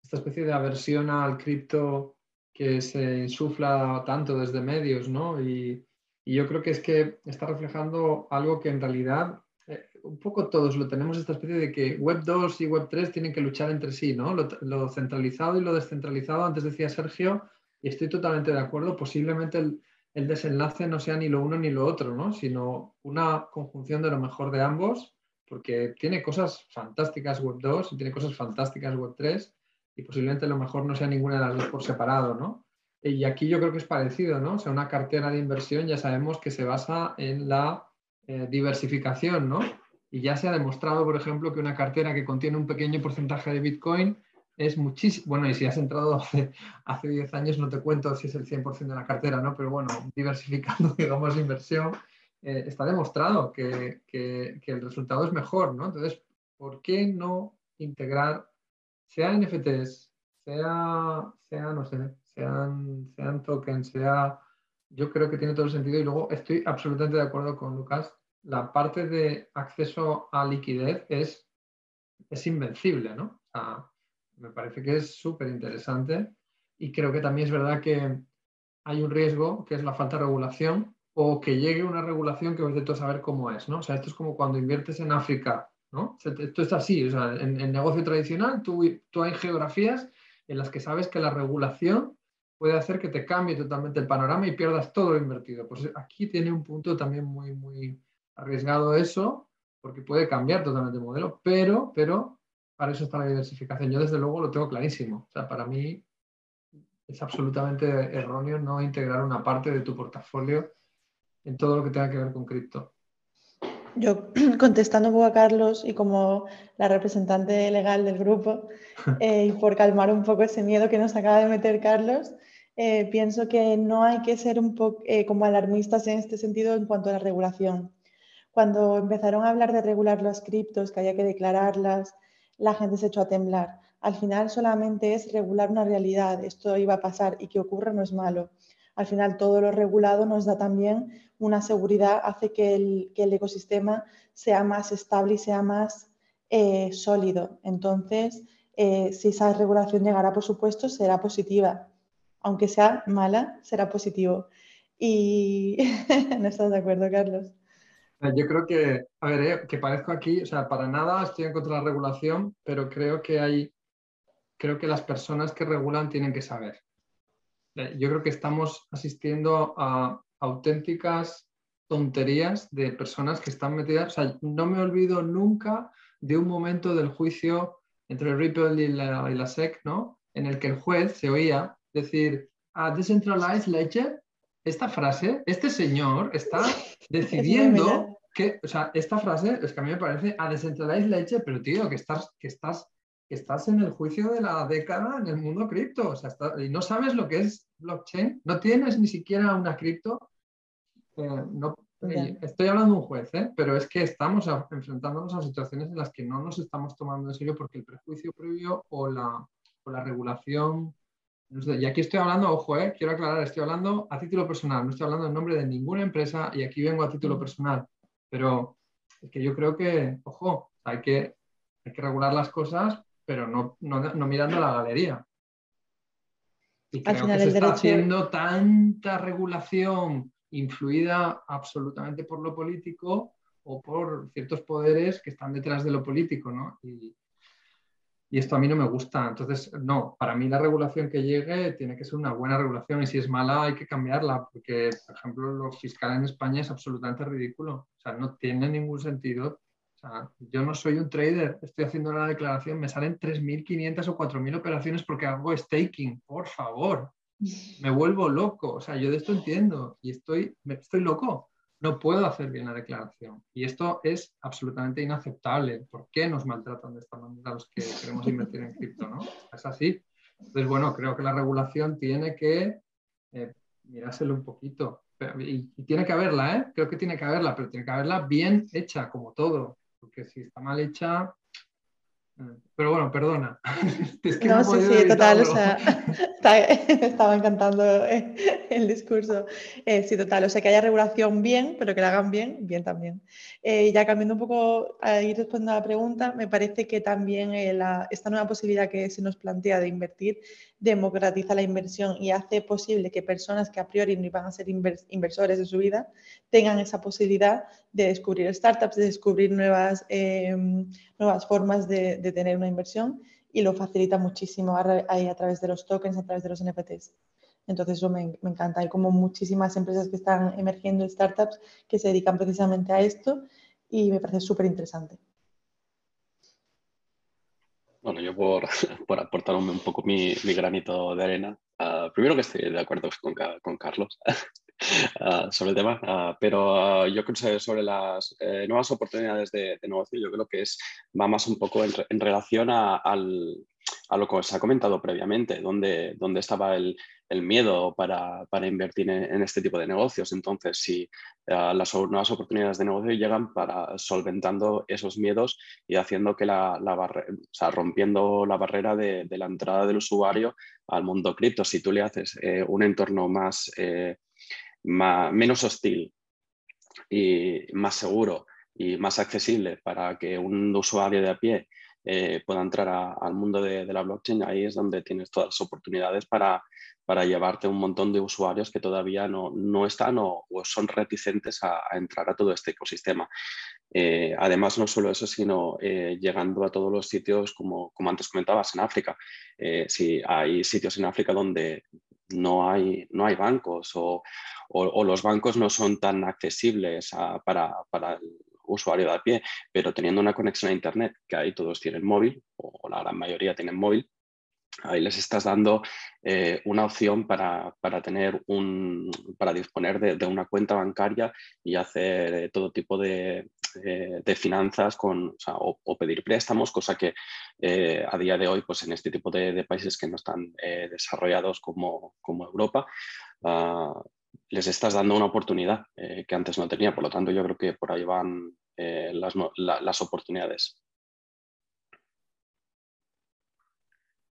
esta especie de aversión al cripto que se insufla tanto desde medios, ¿no? Y, yo creo que es que está reflejando algo que en realidad eh, un poco todos lo tenemos, esta especie de que Web 2 y Web 3 tienen que luchar entre sí, ¿no? Lo, centralizado y lo descentralizado, antes decía Sergio, y estoy totalmente de acuerdo, posiblemente el, el desenlace no sea ni lo uno ni lo otro, ¿no? Sino una conjunción de lo mejor de ambos, porque tiene cosas fantásticas Web 2 y tiene cosas fantásticas Web 3 y posiblemente lo mejor no sea ninguna de las dos por separado, ¿no? Y aquí yo creo que es parecido, ¿no? O sea, una cartera de inversión ya sabemos que se basa en la eh, diversificación, ¿no? Y ya se ha demostrado, por ejemplo, que una cartera que contiene un pequeño porcentaje de Bitcoin es muchísimo, bueno, y si has entrado hace, hace 10 años, no te cuento si es el 100% de la cartera, ¿no? Pero bueno, diversificando, digamos, inversión, eh, está demostrado que, que, que el resultado es mejor, ¿no? Entonces, ¿por qué no integrar sea NFTs, sea, sea no sé, sean, sean tokens, sea, yo creo que tiene todo el sentido y luego estoy absolutamente de acuerdo con Lucas, la parte de acceso a liquidez es, es invencible, ¿no? me parece que es súper interesante y creo que también es verdad que hay un riesgo que es la falta de regulación o que llegue una regulación que os de todo saber cómo es, ¿no? O sea, esto es como cuando inviertes en África esto es así, en, el negocio tradicional tú, tú hay geografías en las que sabes que la regulación puede hacer que te cambie totalmente el panorama y pierdas todo lo invertido. Pues aquí tiene un punto también muy, muy arriesgado eso, porque puede cambiar totalmente el modelo, pero, pero para eso está la diversificación. Yo desde luego lo tengo clarísimo. O sea, para mí es absolutamente erróneo no integrar una parte de tu portafolio en todo lo que tenga que ver con cripto. Yo, contestando un poco a Carlos y como la representante legal del grupo, eh, y por calmar un poco ese miedo que nos acaba de meter Carlos, eh, pienso que no hay que ser un poco eh, como alarmistas en este sentido en cuanto a la regulación. Cuando empezaron a hablar de regular los criptos, que había que declararlas, la gente se echó a temblar. Al final solamente es regular una realidad, esto iba a pasar y que ocurra no es malo. Al final todo lo regulado nos da también una seguridad hace que el, ecosistema sea más estable y sea más eh, sólido. Entonces, eh, si esa regulación llegará, por supuesto, será positiva. Aunque sea mala, será positivo. Y no estás de acuerdo, Carlos. Yo creo que, a ver, eh, que parezco aquí, o sea, para nada estoy en contra de la regulación, pero creo que hay, creo que las personas que regulan tienen que saber. Eh, yo creo que estamos asistiendo a auténticas tonterías de personas que están metidas, o sea, no me olvido nunca de un momento del juicio entre Ripple y la, y la SEC, ¿no? En el que el juez se oía decir, a decentralized ledger, esta frase, este señor está decidiendo que, o sea, esta frase es que a mí me parece a decentralized ledger, pero tío, que estás, que estás, que estás en el juicio de la década en el mundo cripto, o sea, y no sabes lo que es blockchain, no tienes ni siquiera una cripto, eh, no, estoy hablando de un juez, ¿eh? pero es que estamos enfrentándonos a situaciones en las que no nos estamos tomando en serio porque el prejuicio previo o la, o la regulación y aquí estoy hablando, ojo, eh, quiero aclarar, estoy hablando a título personal, no estoy hablando en nombre de ninguna empresa y aquí vengo a título personal. Pero es que yo creo que, ojo, hay que, hay que regular las cosas, pero no, no, mirando la galería. Y creo que se está haciendo tanta regulación influida absolutamente por lo político o por ciertos poderes que están detrás de lo político, ¿no? Y, y esto a mí no me gusta. Entonces, no, para mí la regulación que llegue tiene que ser una buena regulación y si es mala hay que cambiarla, porque, por ejemplo, lo fiscal en España es absolutamente ridículo. O sea, no tiene ningún sentido. Yo no soy un trader, estoy haciendo la declaración, me salen 3.500 o 4.000 operaciones porque hago staking, por favor. Me vuelvo loco. O sea, yo de esto entiendo y estoy, estoy loco no puedo hacer bien la declaración. Y esto es absolutamente inaceptable. ¿Por qué nos maltratan de esta manera los que queremos invertir en cripto? ¿no? Es así. Entonces, bueno, creo que la regulación tiene que eh, mirárselo un poquito. Y, y, tiene que haberla, ¿eh? Creo que tiene que haberla, pero tiene que haberla bien hecha, como todo. Porque si está mal hecha, pero bueno, perdona. no, sí, sí, total, o sea, estaba encantando el discurso. Eh, sí, total, o sea, que haya regulación bien, pero que la hagan bien, bien también. Eh, ya cambiando un poco a ir respondiendo a la pregunta, me parece que también eh, esta nueva posibilidad que se nos plantea de invertir democratiza la inversión y hace posible que personas que a priori no iban a ser inversores en su vida tengan esa posibilidad de descubrir startups, de descubrir nuevas, em, nuevas formas de, tener una inversión y lo facilita muchísimo a, a, través de los tokens, a través de los NFTs. Entonces eso me, encanta. Hay como muchísimas empresas que están emergiendo startups que se dedican precisamente a esto y me parece súper interesante. Bueno, yo por, por aportar un, poco mi, granito de arena, uh, primero que estoy de acuerdo con, con Carlos uh, sobre el tema, uh, pero yo creo que sobre las eh, nuevas oportunidades de, de, negocio, yo creo que es, va más un poco en, relación a, lo que os ha comentado previamente, donde, estaba el, miedo para, invertir en, este tipo de negocios. Entonces, si las nuevas oportunidades de negocio llegan para solventando esos miedos y haciendo que la, sea, rompiendo la barrera de, de, la entrada del usuario al mundo cripto, si tú le haces eh, un entorno más, eh, más, menos hostil y más seguro y más accesible para que un usuario de a pie eh, pueda entrar al mundo de, la blockchain, ahí es donde tienes todas las oportunidades para, para llevarte un montón de usuarios que todavía no, no están o, son reticentes a, entrar a todo este ecosistema. Eh, además, no solo eso, sino eh, llegando a todos los sitios, como, como antes comentabas, en África. si hay sitios en África donde no hay, no hay bancos o, o, los bancos no son tan accesibles para, para el usuario de a pie, pero teniendo una conexión a Internet, que ahí todos tienen móvil, o la gran mayoría tienen móvil, ahí les estás dando eh, una opción para, para, tener un, para disponer de, una cuenta bancaria y hacer eh, todo tipo de, eh, de finanzas con, o, pedir préstamos, cosa que a día de hoy, pues en este tipo de, países que no están desarrollados como, como Europa, ah, les estás dando una oportunidad eh, que antes no tenía. Por lo tanto, yo creo que por ahí van eh, las, las, oportunidades.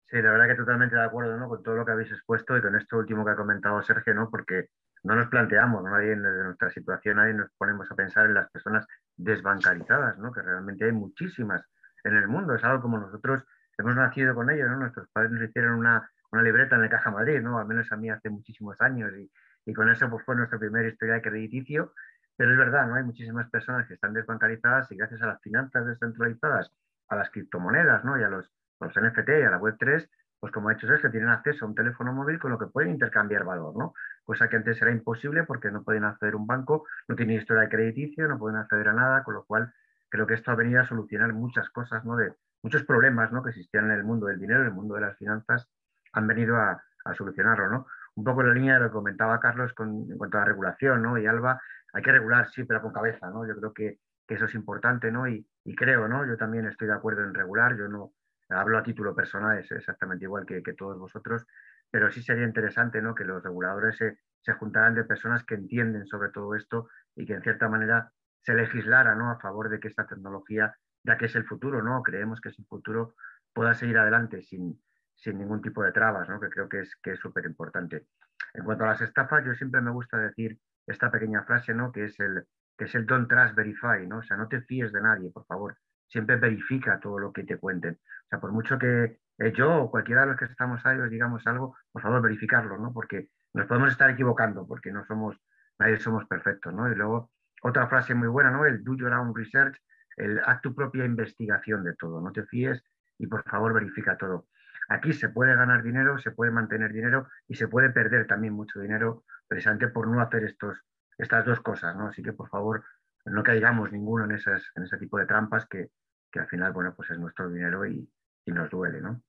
Sí, la verdad que totalmente de acuerdo ¿no? con todo lo que habéis expuesto y con esto último que ha comentado Sergio, ¿no? porque no nos planteamos, nadie desde nuestra situación, nadie nos ponemos a pensar en las personas desbancarizadas, ¿no? que realmente hay muchísimas en el mundo. Es algo como nosotros hemos nacido con ello, ¿no? nuestros padres nos hicieron una, una libreta en la Caja Madrid, ¿no? Al menos a mí hace muchísimos años y, y con eso pues, fue nuestro primer historial crediticio. Pero es verdad, ¿no? Hay muchísimas personas que están desbancarizadas y gracias a las finanzas descentralizadas, a las criptomonedas, ¿no? Y a los, los NFT y a la Web3, pues como ha hecho que tienen acceso a un teléfono móvil con lo que pueden intercambiar valor, ¿no? Cosa que antes era imposible porque no pueden acceder a un banco, no tienen historia de crediticio, no pueden acceder a nada, con lo cual creo que esto ha venido a solucionar muchas cosas, ¿no? De muchos problemas, ¿no? Que existían en el mundo del dinero, en el mundo de las finanzas, han venido a, solucionarlo, ¿no? Un poco en la línea de lo que comentaba Carlos con, en cuanto a la regulación, ¿no? Y Alba, hay que regular, sí, pero con cabeza, ¿no? Yo creo que, eso es importante, ¿no? Y, creo, ¿no? Yo también estoy de acuerdo en regular, yo no, hablo a título personal, es exactamente igual que, todos vosotros, pero sí sería interesante ¿no? que los reguladores se, se, juntaran de personas que entienden sobre todo esto y que en cierta manera se legislara ¿no? a favor de que esta tecnología, ya que es el futuro, ¿no? creemos que es el futuro, pueda seguir adelante sin, sin ningún tipo de trabas, ¿no? que creo que es que súper importante. En cuanto a las estafas, yo siempre me gusta decir esta pequeña frase, ¿no? que es el que es el don't trust verify, ¿no? O sea, no te fíes de nadie, por favor. Siempre verifica todo lo que te cuenten. O sea, por mucho que eh, yo o cualquiera de los que estamos ahí os digamos algo, por favor, verificarlo, ¿no? Porque nos podemos estar equivocando, porque no somos, nadie somos perfectos, ¿no? Y luego, otra frase muy buena, ¿no? El do your own research, el haz tu propia investigación de todo, no te fíes y por favor verifica todo. Aquí se puede ganar dinero, se puede mantener dinero y se puede perder también mucho dinero precisamente por no hacer estos, estas dos cosas, ¿no? Así que por favor no caigamos ninguno en, esas, en ese tipo de trampas que, que al final, bueno, pues es nuestro dinero y, y nos duele, ¿no?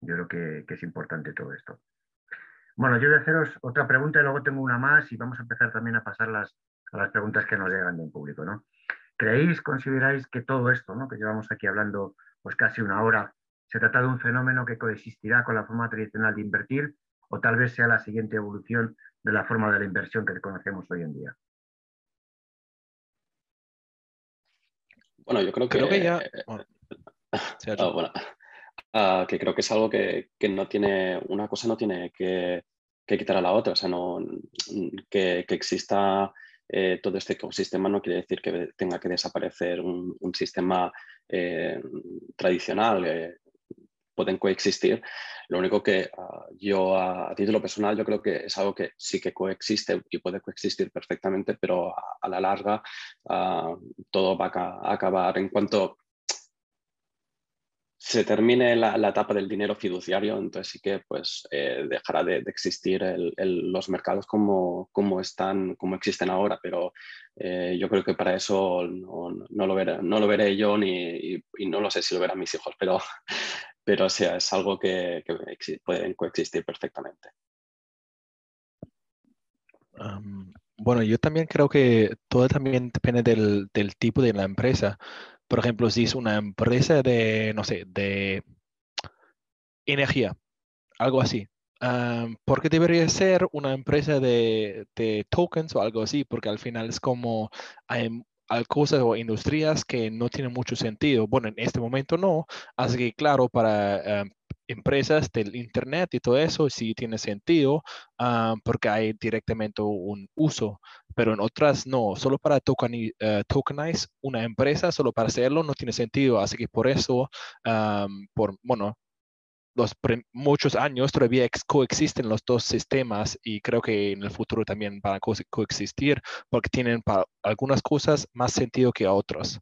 Yo creo que, que, es importante todo esto. Bueno, yo voy a haceros otra pregunta y luego tengo una más y vamos a empezar también a pasar las, a las preguntas que nos llegan del público, ¿no? ¿Creéis, consideráis que todo esto, ¿no? que llevamos aquí hablando pues casi una hora, se trata de un fenómeno que coexistirá con la forma tradicional de invertir o tal vez sea la siguiente evolución de la forma de la inversión que conocemos hoy en día? Bueno, yo creo que, creo que ya... Bueno. Oh, bueno. Uh, que creo que es algo que, que, no tiene, una cosa no tiene que, que quitar a la otra, o sea, no, que, que exista eh, todo este ecosistema no quiere decir que tenga que desaparecer un, un sistema eh, tradicional, eh, pueden coexistir. Lo único que uh, yo a, a, título personal yo creo que es algo que sí que coexiste y puede coexistir perfectamente, pero a, a la larga uh, todo va a, acabar en cuanto se termine la, la, etapa del dinero fiduciario, entonces sí que pues, eh, dejará de, existir los mercados como, como, están, como existen ahora, pero eh, yo creo que para eso no, no, lo, veré, no lo veré yo ni, no lo sé si lo verán mis hijos, pero, pero sea, es algo que, que pueden coexistir perfectamente. Bueno, yo también creo que todo también depende del, del tipo de la empresa por ejemplo, si es una empresa de, no sé, de energía, algo así. Um, ¿Por qué debería ser una empresa de, tokens o algo así? Porque al final es como hay, cosas o industrias que no tienen mucho sentido. Bueno, en este momento no. Así que claro, para um, empresas del Internet y todo eso sí tiene sentido uh, porque hay directamente un uso, pero en otras no, solo para tokeni, uh, tokenize una empresa, solo para hacerlo no tiene sentido, así que por eso, um, por, bueno, los muchos años todavía ex coexisten los dos sistemas y creo que en el futuro también van a co coexistir porque tienen para algunas cosas más sentido que otras.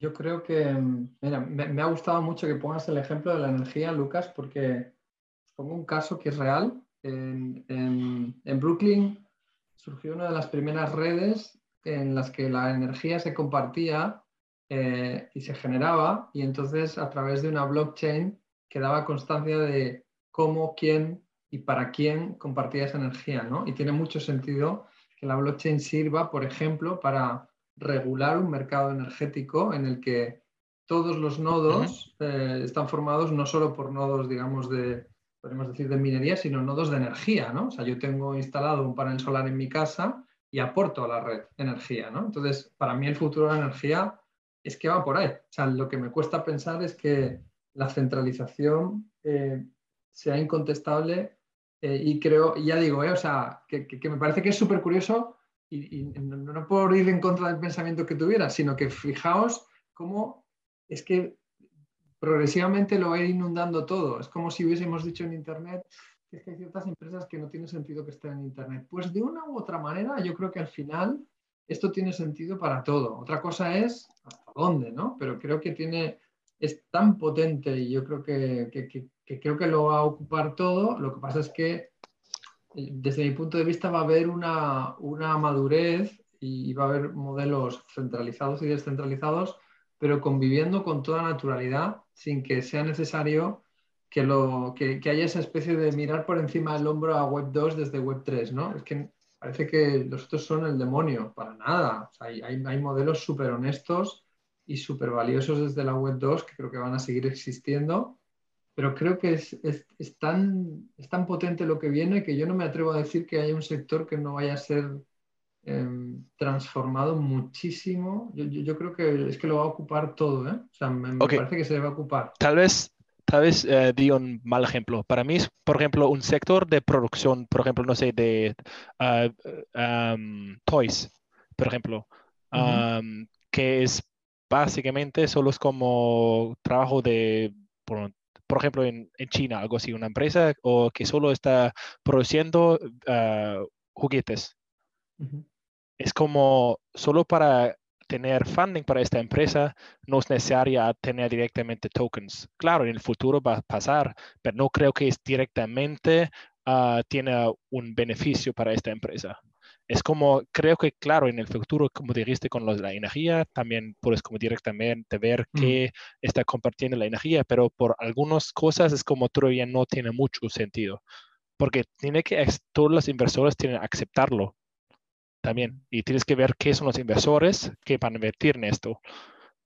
Yo creo que, mira, me, ha gustado mucho que pongas el ejemplo de la energía, Lucas, porque pongo un caso que es real. En, en, en, Brooklyn surgió una de las primeras redes en las que la energía se compartía eh, y se generaba, y entonces a través de una blockchain quedaba constancia de cómo, quién y para quién compartía esa energía, ¿no? Y tiene mucho sentido que la blockchain sirva, por ejemplo, para regular un mercado energético en el que todos los nodos uh -huh. eh, están formados no solo por nodos, digamos, de, podemos decir, de minería, sino nodos de energía, ¿no? O sea, yo tengo instalado un panel solar en mi casa y aporto a la red energía, ¿no? Entonces, para mí el futuro de la energía es que va por ahí. O sea, lo que me cuesta pensar es que la centralización eh, sea incontestable eh, y creo, ya digo, o sea, que, que, que me parece que es súper curioso y, no, por ir en contra del pensamiento que tuviera, sino que fijaos cómo es que progresivamente lo va a ir inundando todo. Es como si hubiésemos dicho en Internet que hay ciertas empresas que no tiene sentido que estén en Internet. Pues de una u otra manera, yo creo que al final esto tiene sentido para todo. Otra cosa es hasta dónde, ¿no? Pero creo que tiene, es tan potente y yo creo que, que creo que lo va a ocupar todo. Lo que pasa es que desde mi punto de vista va a haber una, una madurez y va a haber modelos centralizados y descentralizados, pero conviviendo con toda naturalidad sin que sea necesario que, lo, que, haya esa especie de mirar por encima del hombro a Web 2 desde Web 3, ¿no? Es que parece que los otros son el demonio, para nada. hay, hay, modelos súper honestos y súper valiosos desde la Web 2 que creo que van a seguir existiendo, pero creo que es, es, tan, es tan potente lo que viene que yo no me atrevo a decir que haya un sector que no vaya a ser em, transformado muchísimo. Yo, yo, creo que es que lo va a ocupar todo, ¿eh? O sea, me, parece que se va a ocupar. Tal vez tal vez eh, di un mal ejemplo. Para mí, por ejemplo, un sector de producción, por ejemplo, no sé, de ah, toys, por ejemplo, que es básicamente solo es como trabajo de, por, ejemplo, en, China, algo así, una empresa o que solo está produciendo ah, juguetes. Es como solo para tener funding para esta empresa, no es necesaria tener directamente tokens. Claro, en el futuro va a pasar, pero no creo que es directamente uh, tiene un beneficio para esta empresa. Es como, creo que claro, en el futuro, como dijiste con los, la energía, también puedes como directamente ver mm. que está compartiendo la energía, pero por algunas cosas es como todavía no tiene mucho sentido, porque tiene que, todos los inversores tienen que aceptarlo también. Y tienes que ver qué son los inversores que van a invertir en esto.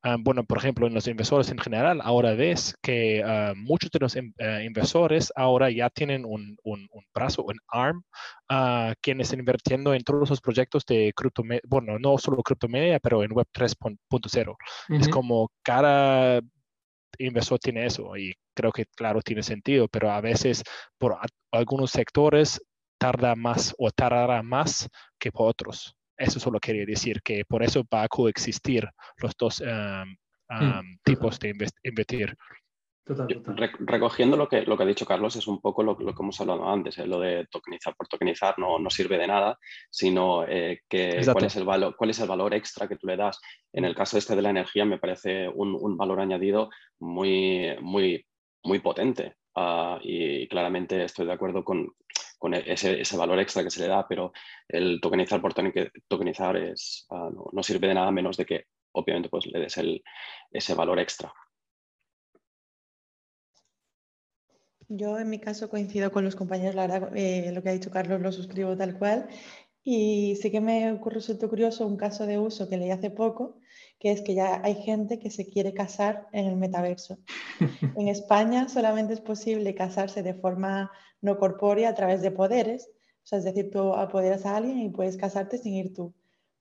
Ah, bueno, por ejemplo, en los inversores en general, ahora ves que ah, muchos de los eh, inversores ahora ya tienen un, un, un brazo, un arm, uh, quienes están invirtiendo en todos los proyectos de criptomedia, bueno, no solo criptomedia, pero en Web 3.0. Es como cada inversor tiene eso y creo que, claro, tiene sentido, pero a veces por algunos sectores tarda más o tardará más que por otros. Eso solo quería decir que por eso va a coexistir los dos em, em, tipos de invertir. recogiendo lo que, lo que ha dicho Carlos, es un poco lo, que hemos hablado antes, eh, lo de tokenizar por tokenizar no, no sirve de nada, sino eh, que cuál es, el valor, cuál es el valor extra que tú le das. En el caso este de la energía me parece un, un valor añadido muy, muy, muy potente. Ah, y claramente estoy de acuerdo con, con e-, ese, valor extra que se le da, pero el tokenizar por tokenizar es, ah, no, sirve de nada menos de que obviamente pues, le des el, ese valor extra. Yo en mi caso coincido con los compañeros, la verdad, eh, lo que ha dicho Carlos lo suscribo tal cual. Y sí que me ocurre, resultó curioso un caso de uso que leí hace poco, que es que ya hay gente que se quiere casar en el metaverso. en España solamente es posible casarse de forma no corpórea a través de poderes, o sea, es decir, tú apoderas a alguien y puedes casarte sin ir tú.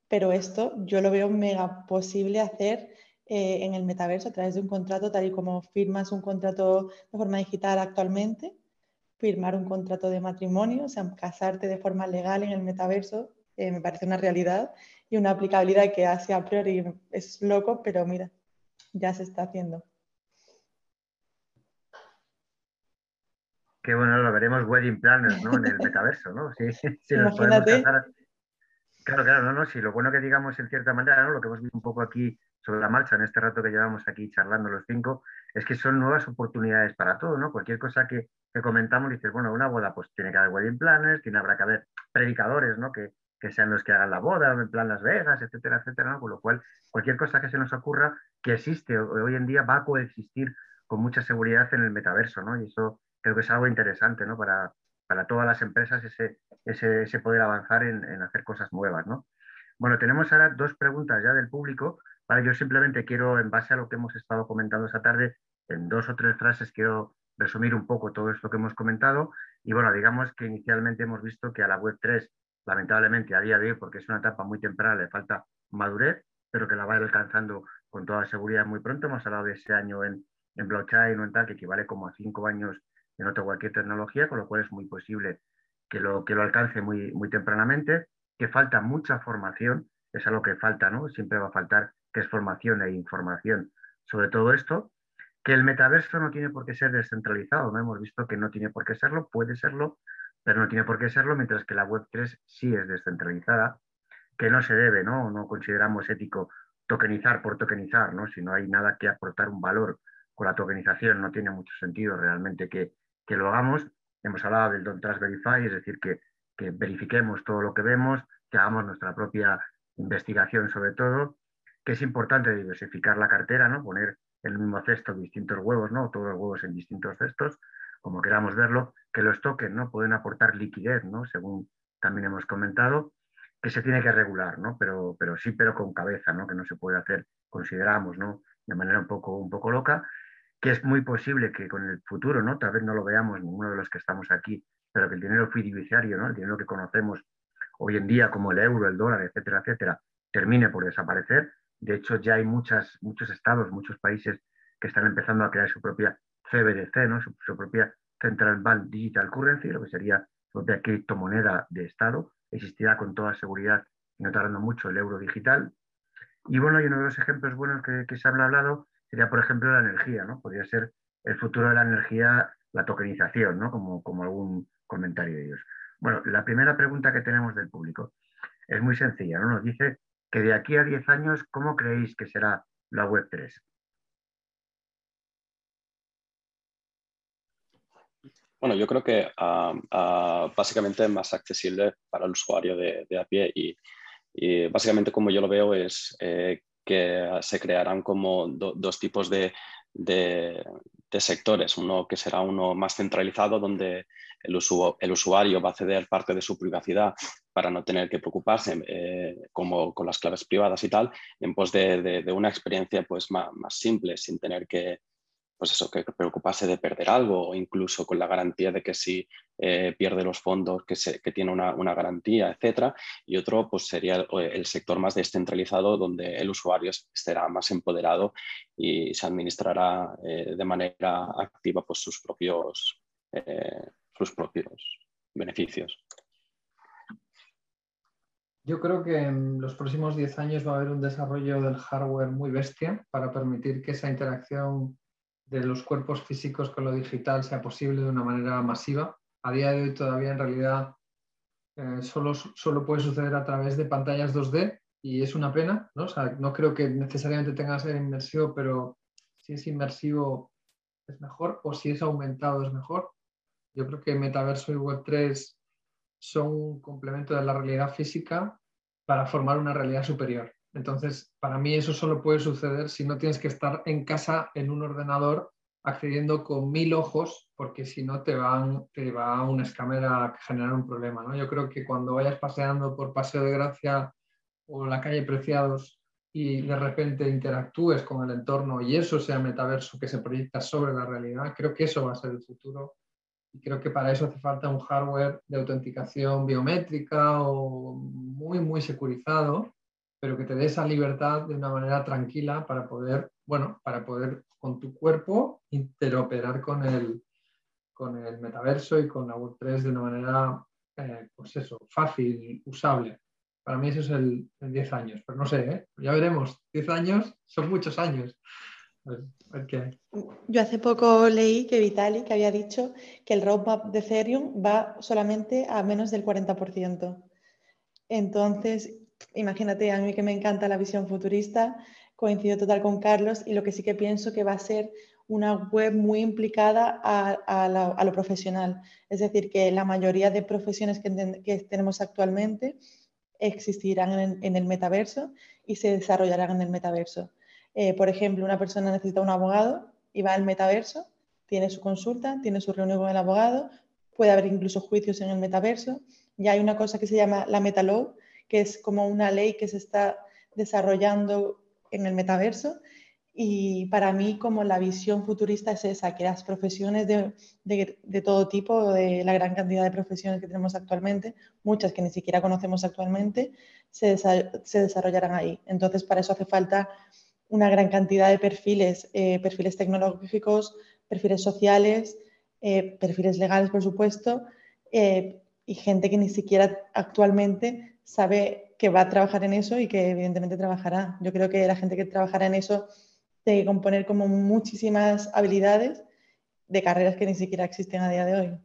Pero esto yo lo veo mega posible hacer eh, en el metaverso a través de un contrato, tal y como firmas un contrato de forma digital actualmente, firmar un contrato de matrimonio, o sea, casarte de forma legal en el metaverso, eh, me parece una realidad y una aplicabilidad que hace a priori es loco, pero mira, ya se está haciendo. Qué bueno, lo veremos wedding planners, ¿no? En el metaverso, ¿no? Sí, sí, nos podemos casar. Claro, claro, no, no, sí, lo bueno que digamos en cierta manera, ¿no? Lo que hemos visto un poco aquí sobre la marcha en este rato que llevamos aquí charlando los cinco, es que son nuevas oportunidades para todo, ¿no? Cualquier cosa que, que comentamos, dices, bueno, una boda, pues tiene que haber wedding planners, tiene habrá que haber predicadores, ¿no? Que, que sean los que hagan la boda, en plan Las Vegas, etcétera, etcétera, ¿no? Con lo cual, cualquier cosa que se nos ocurra que existe hoy en día va a coexistir con mucha seguridad en el metaverso, ¿no? Y eso creo que es algo interesante ¿no? para, para todas las empresas ese, ese, poder avanzar en, en, hacer cosas nuevas. ¿no? Bueno, tenemos ahora dos preguntas ya del público. Vale, yo simplemente quiero, en base a lo que hemos estado comentando esta tarde, en dos o tres frases quiero resumir un poco todo esto que hemos comentado. Y bueno, digamos que inicialmente hemos visto que a la Web 3, lamentablemente a día de hoy, porque es una etapa muy temprana, le falta madurez, pero que la va a ir alcanzando con toda seguridad muy pronto. Hemos hablado de ese año en, blockchain o en tal, que equivale como a cinco años en otra cualquier tecnología, con lo cual es muy posible que lo, que lo alcance muy, muy tempranamente, que falta mucha formación, es algo que falta, ¿no? Siempre va a faltar que es formación e información sobre todo esto. Que el metaverso no tiene por qué ser descentralizado, ¿no? Hemos visto que no tiene por qué serlo, puede serlo, pero no tiene por qué serlo, mientras que la Web3 sí es descentralizada, que no se debe, ¿no? No consideramos ético tokenizar por tokenizar, ¿no? Si no hay nada que aportar un valor con la tokenización, no tiene mucho sentido realmente que, que lo hagamos. Hemos hablado del Don't Trust Verify, es decir, que, que verifiquemos todo lo que vemos, que hagamos nuestra propia investigación sobre todo, que es importante diversificar la cartera, ¿no? Poner en el mismo cesto distintos huevos, ¿no? Todos los huevos en distintos cestos, como queramos verlo, que los tokens, ¿no? Pueden aportar liquidez, ¿no? Según también hemos comentado, que se tiene que regular, ¿no? Pero, pero sí, pero con cabeza, ¿no? Que no se puede hacer, consideramos, ¿no? De manera un poco, un poco loca, que es muy posible que con el futuro, ¿no? Tal vez no lo veamos ninguno de los que estamos aquí, pero que el dinero fiduciario, ¿no? El dinero que conocemos hoy en día como el euro, el dólar, etcétera, etcétera, termine por desaparecer. De hecho, ya hay muchos estados, muchos países que están empezando a crear su propia CBDC, su, propia Central Bank Digital Currency, lo que sería su propia criptomoneda de Estado, existirá con toda seguridad y no tardando mucho el euro digital. Y bueno, y uno de los ejemplos buenos que, se ha hablado sería, por ejemplo, la energía, ¿no? Podría ser el futuro de la energía, la tokenización, ¿no? Como, como algún comentario de ellos. Bueno, la primera pregunta que tenemos del público es muy sencilla, ¿no? Nos dice que de aquí a 10 años, ¿cómo creéis que será la Web3? Bueno, yo creo que uh, uh, básicamente más accesible para el usuario de, de a pie y, y, básicamente como yo lo veo es eh, que se crearán como dos tipos de, de, sectores. Uno que será uno más centralizado, donde el, el, usuario va a ceder parte de su privacidad para no tener que preocuparse, eh, como con las claves privadas y tal, en pos de, de, una experiencia pues, más, más simple, sin tener que, pues eso, que preocuparse de perder algo o incluso con la garantía de que si eh, pierde los fondos, que, se, que tiene una, una, garantía, etcétera. Y otro, pues sería el, sector más descentralizado, donde el usuario estará más empoderado y se administrará eh, de manera activa pues, sus, propios, eh, sus propios beneficios. Yo creo que en los próximos 10 años va a haber un desarrollo del hardware muy bestia para permitir que esa interacción de los cuerpos físicos con lo digital sea posible de una manera masiva. A día de hoy todavía en realidad eh, solo, solo puede suceder a través de pantallas 2D y es una pena, ¿no? no creo que necesariamente tenga que ser inmersivo, pero si es inmersivo es mejor o si es aumentado es mejor. Yo creo que Metaverso y Web3 son un complemento de la realidad física para formar una realidad superior. Entonces, para mí eso solo puede suceder si no tienes que estar en casa en un ordenador accediendo con mil ojos, porque si no te, van, te va a una escamera a generar un problema. ¿no? Yo creo que cuando vayas paseando por Paseo de Gracia o la calle Preciados y de repente interactúes con el entorno y eso sea metaverso que se proyecta sobre la realidad, creo que eso va a ser el futuro. Y creo que para eso hace falta un hardware de autenticación biométrica o muy, muy securizado pero que te dé esa libertad de una manera tranquila para poder, bueno, para poder con tu cuerpo interoperar con el, con el metaverso y con la Web3 de una manera, eh, pues eso, fácil, usable. Para mí eso es el, 10 años, pero no sé, ¿eh? ya veremos. 10 años son muchos años. Yo hace poco leí que Vitalik había dicho que el roadmap de Ethereum va solamente a menos del 40%. Entonces, imagínate, a mí que me encanta la visión futurista, coincido total con Carlos y lo que sí que pienso que va a ser una web muy implicada a, lo profesional. Es decir, que la mayoría de profesiones que, tenemos actualmente existirán en, el metaverso y se desarrollarán en el metaverso. Eh, por ejemplo, una persona necesita un abogado y va al metaverso, tiene su consulta, tiene su reunión con el abogado, puede haber incluso juicios en el metaverso. Ya hay una cosa que se llama la MetaLaw, que es como una ley que se está desarrollando en el metaverso. Y para mí, como la visión futurista es esa, que las profesiones de, de, todo tipo, de la gran cantidad de profesiones que tenemos actualmente, muchas que ni siquiera conocemos actualmente, se, se desarrollarán ahí. Entonces, para eso hace falta una gran cantidad de perfiles, eh, perfiles tecnológicos, perfiles sociales, eh, perfiles legales, por supuesto, eh, y gente que ni siquiera actualmente sabe que va a trabajar en eso y que evidentemente trabajará. Yo creo que la gente que trabajará en eso tiene que componer como muchísimas habilidades de carreras que ni siquiera existen a día de hoy.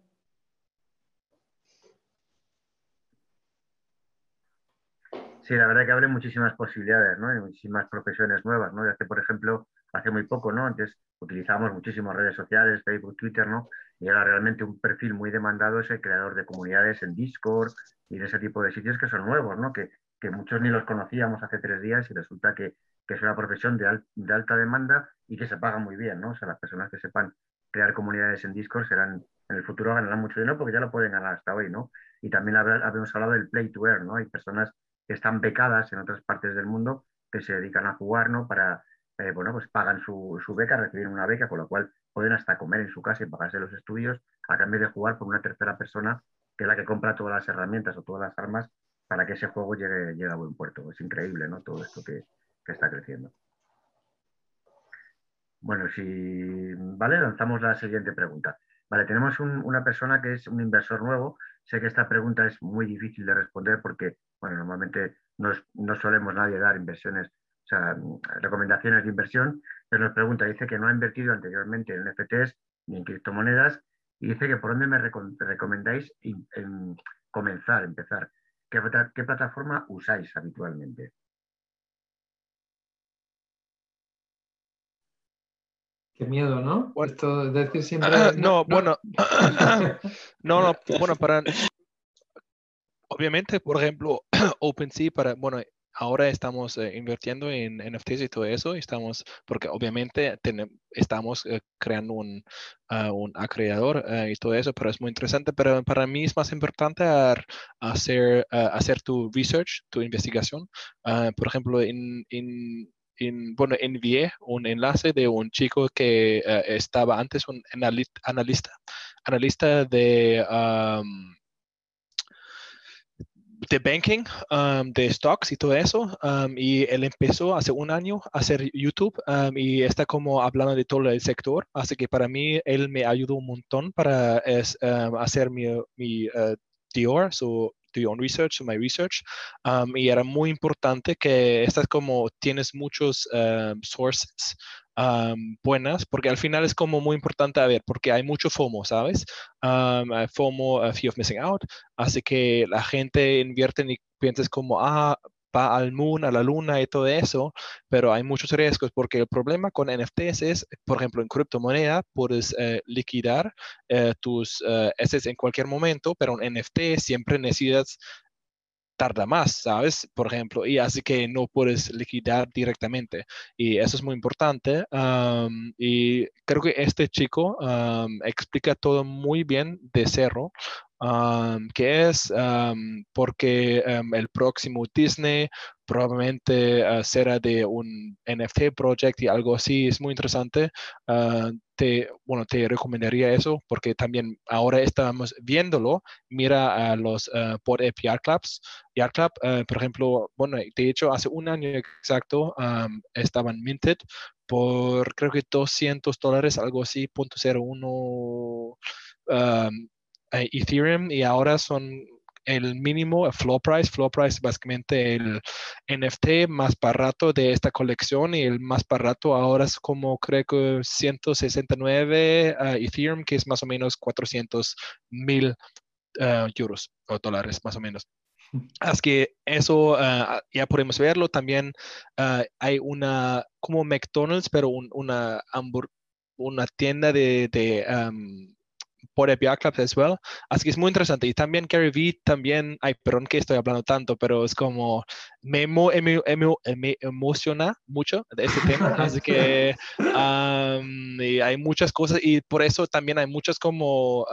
Sí, la verdad que abre muchísimas posibilidades, ¿no? Y muchísimas profesiones nuevas, ¿no? Y hace, por ejemplo, hace muy poco, ¿no? Antes utilizábamos muchísimas redes sociales, Facebook, Twitter, ¿no? Y ahora realmente un perfil muy demandado es el creador de comunidades en Discord y de ese tipo de sitios que son nuevos, ¿no? Que, que muchos ni los conocíamos hace tres días y resulta que, que es una profesión de, de, alta demanda y que se paga muy bien, ¿no? O sea, las personas que sepan crear comunidades en Discord serán, en el futuro ganarán mucho dinero porque ya lo pueden ganar hasta hoy, ¿no? Y también habíamos hablado del play to earn, ¿no? Hay personas que están becadas en otras partes del mundo que se dedican a jugar, ¿no? Para, eh, bueno, pues pagan su, beca, reciben una beca, con lo cual pueden hasta comer en su casa y pagarse los estudios a cambio de jugar por una tercera persona que es la que compra todas las herramientas o todas las armas para que ese juego llegue, a buen puerto. Es increíble, ¿no? Todo esto que, está creciendo. Bueno, si vale, lanzamos la siguiente pregunta. Vale, tenemos una persona que es un inversor nuevo. Sé que esta pregunta es muy difícil de responder porque bueno, normalmente no, no solemos nadie dar inversiones, o sea, recomendaciones de inversión, pero nos pregunta, dice que no ha invertido anteriormente en NFTs ni en criptomonedas y dice que por dónde me recomendáis en, comenzar, empezar. ¿Qué, ¿Qué plataforma usáis habitualmente? Qué miedo, ¿no? Esto decir siempre. no, bueno. no, no, bueno, para obviamente, por ejemplo, OpenSea para, bueno, ahora estamos eh, invirtiendo en NFTs y todo eso, estamos, porque obviamente estamos eh, creando un, uh, un acreedor uh, y todo eso, pero es muy interesante, pero para mí es más importante hacer, hacer tu research, tu investigación. por ejemplo, en, en bueno, envié un enlace de un chico que estaba antes un analista, analista de de banking, um, de stocks y todo eso. Um, y él empezó hace un año a hacer YouTube um, y está como hablando de todo el sector. Así que para mí él me ayudó un montón para es, hacer mi, mi uh, Dior, so do your own research, my research. y era muy importante que estás como tienes muchos sources buenas, porque al final es como muy importante a ver, porque hay mucho FOMO, ¿sabes? FOMO, fear of missing out, así que la gente invierte y piensas como, ah, va al moon, a la luna y todo eso, pero hay muchos riesgos porque el problema con NFTs es, por ejemplo, en criptomoneda puedes eh, liquidar eh, tus uh, en cualquier momento, pero en NFT siempre necesitas tarda más, ¿sabes? Por ejemplo, y así que no puedes liquidar directamente. Y eso es muy importante. y creo que este chico explica todo muy bien de cero que es porque el próximo Disney probablemente uh, será de un NFT project y algo así, es muy interesante. Ah, te, bueno, te recomendaría eso porque también ahora estamos viéndolo. Mira a los uh, por APR Clubs. Yard Club, por ejemplo, bueno, de hecho, hace un año exacto estaban minted por creo que 200 dólares, algo así, punto eh, Ethereum y ahora son el mínimo, el floor price. Floor price básicamente el NFT más barato de esta colección y el más barato ahora es como creo que 169 uh, eh, Ethereum, que es más o menos 400 mil uh, euros o dólares más o menos. Así que eso uh, ya podemos verlo. También hay una, como McDonald's, pero una, una tienda de, um, por API Club as well. Así que es muy interesante. Y también Gary Vee, también, ay, perdón que estoy hablando tanto, pero es como, me, me, emociona mucho de este tema. Así que hay muchas cosas y por eso también hay muchas como...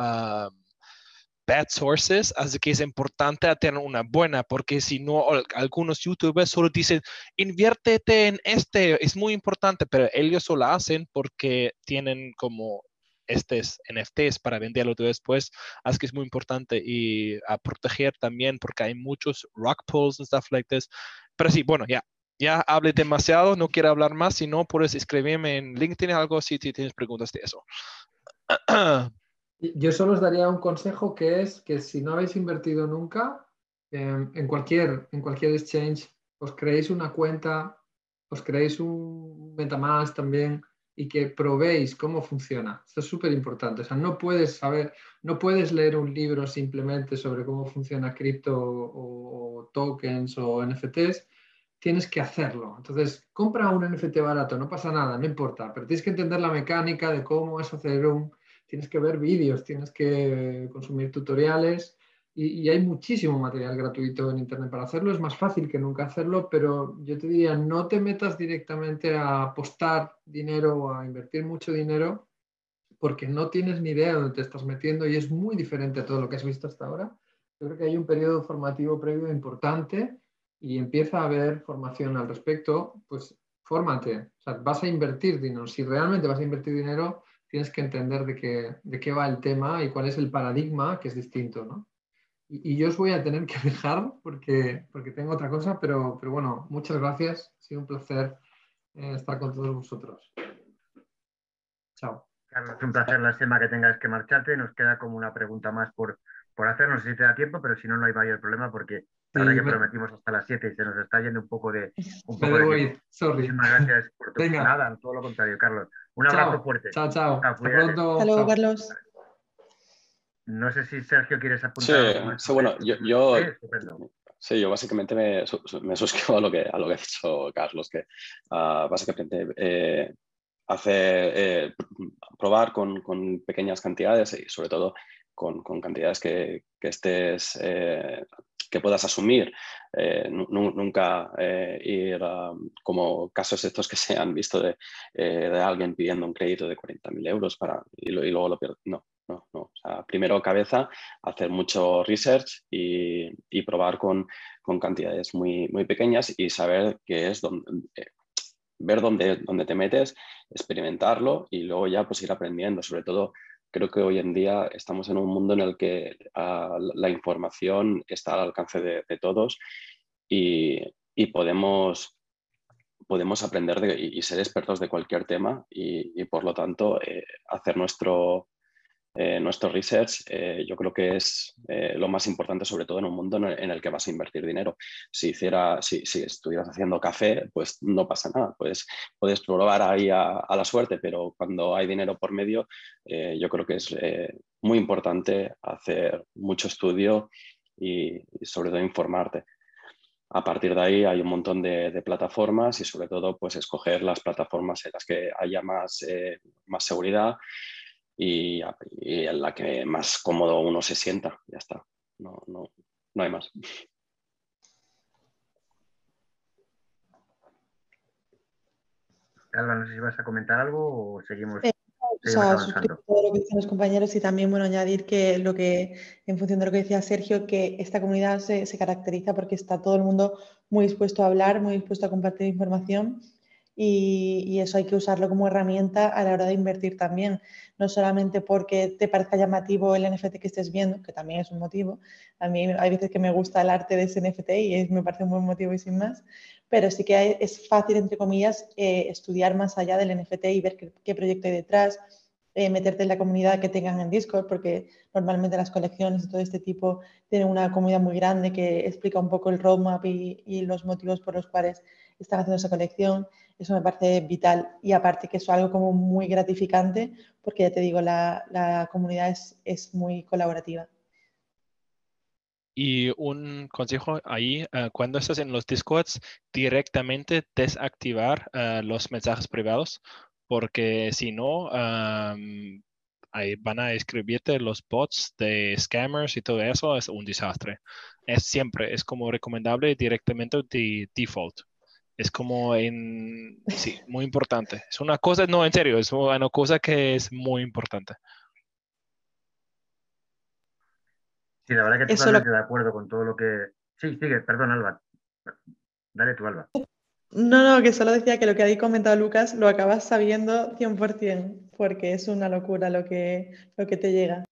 bad sources, así que es importante tener una buena, porque si no, algunos youtubers solo dicen, inviértete en este, es muy importante, pero ellos solo hacen porque tienen como estos NFTs para venderlo después. Así que es muy importante y a proteger también porque hay muchos rock pulls y stuff like this. Pero sí, bueno, ya, ya hablé demasiado, no quiero hablar más, si no, puedes escribirme en LinkedIn algo si tienes preguntas de eso. Yo solo os daría un consejo que es que si no habéis invertido nunca, em, en, cualquier, en cualquier exchange, os creéis una cuenta os creéis un MetaMask también y que probéis cómo funciona. Esto es súper importante. O sea, no puedes saber, no puedes leer un libro simplemente sobre cómo funciona cripto o, tokens o NFTs. Tienes que hacerlo. Entonces, compra un NFT barato, no pasa nada, no importa, pero tienes que entender la mecánica de cómo es hacer un, tienes que ver vídeos, tienes que consumir tutoriales y, hay muchísimo material gratuito en Internet para hacerlo. Es más fácil que nunca hacerlo, pero yo te diría, no te metas directamente a apostar dinero o a invertir mucho dinero porque no tienes ni idea de dónde te estás metiendo y es muy diferente a todo lo que has visto hasta ahora. Yo creo que hay un periodo formativo previo importante y empieza a haber formación al respecto, pues fórmate. O sea, vas a invertir dinero. Si realmente vas a invertir dinero, tienes que entender de qué, de qué va el tema y cuál es el paradigma, que es distinto, ¿no? Y, yo os voy a tener que dejar porque, porque tengo otra cosa, pero, pero bueno, muchas gracias. Ha sido un placer eh, estar con todos vosotros. Chao. Carlos, un placer, la semana que tengas que marcharte. Nos queda como una pregunta más por, por hacer. No sé si te da tiempo, pero si no, no hay mayor problema porque ahora que prometimos hasta las 7 y se nos está yendo un poco de. Un poco de sorry. Muchísimas gracias por tu nada, todo lo contrario, Carlos. Un abrazo fuerte. Chao, chao. Hasta luego, Carlos. No sé si Sergio quieres apuntar. Sí, bueno, yo, sí, yo básicamente me, me, suscribo a lo, que, a lo que ha dicho Carlos, que uh, básicamente eh, hace eh, probar con, con, pequeñas cantidades y sobre todo con, con cantidades que, que estés eh, que puedas asumir, eh, nunca eh, ir como casos estos que se han visto de, eh, de alguien pidiendo un crédito de 40.000 euros para, y, luego lo pierde. No, no, no. Primero cabeza, hacer mucho research y, y probar con, con, cantidades muy, muy pequeñas y saber qué es donde, ver dónde, dónde te metes, experimentarlo y luego ya pues ir aprendiendo, sobre todo creo que hoy en día estamos en un mundo en el que ah, la información está al alcance de, todos y, podemos, podemos aprender y, ser expertos de cualquier tema y, por lo tanto eh, hacer nuestro, eh, nuestro research eh, yo creo que es eh, lo más importante, sobre todo en un mundo en el, que vas a invertir dinero. Si, hiciera, si, si, estuvieras haciendo café, pues no pasa nada, pues puedes probar ahí a, la suerte, pero cuando hay dinero por medio, yo creo que es muy importante hacer mucho estudio y, sobre todo informarte. A partir de ahí hay un montón de, plataformas y sobre todo pues escoger las plataformas en las que haya más, más seguridad y, en la que más cómodo uno se sienta. Ya está. No, no, no hay más. Alba, no sé si vas a comentar algo o seguimos. Eh, o sea, todo lo que dicen los compañeros y también bueno, añadir que lo que, en función de lo que decía Sergio, que esta comunidad se, se caracteriza porque está todo el mundo muy dispuesto a hablar, muy dispuesto a compartir información y, eso hay que usarlo como herramienta a la hora de invertir también, no solamente porque te parezca llamativo el NFT que estés viendo, que también es un motivo. A mí hay veces que me gusta el arte de ese NFT y me parece un buen motivo y sin más, pero sí que es fácil, entre comillas, eh, estudiar más allá del NFT y ver qué, proyecto hay detrás, eh, meterte en la comunidad que tengan en Discord, porque normalmente las colecciones y todo este tipo tienen una comunidad muy grande que explica un poco el roadmap y, y los motivos por los cuales están haciendo esa colección. Eso me parece vital y aparte que es algo como muy gratificante porque ya te digo, la, comunidad es, muy colaborativa. Y un consejo ahí, eh, cuando estás en los Discords, directamente desactivar eh, los mensajes privados, porque si no, ahí van a escribirte los bots de scammers y todo eso, es un desastre. Es siempre, es como recomendable directamente de default. Es como en, sí, muy importante. Es una cosa, no, en serio, es una cosa que es muy importante. Sí, la verdad que totalmente de acuerdo con todo lo que... Sí, sigue, perdón, Alba. Dale tú, Alba. No, no, que solo decía que lo que ha comentado Lucas lo acabas sabiendo 100%, porque es una locura lo que, lo que te llega.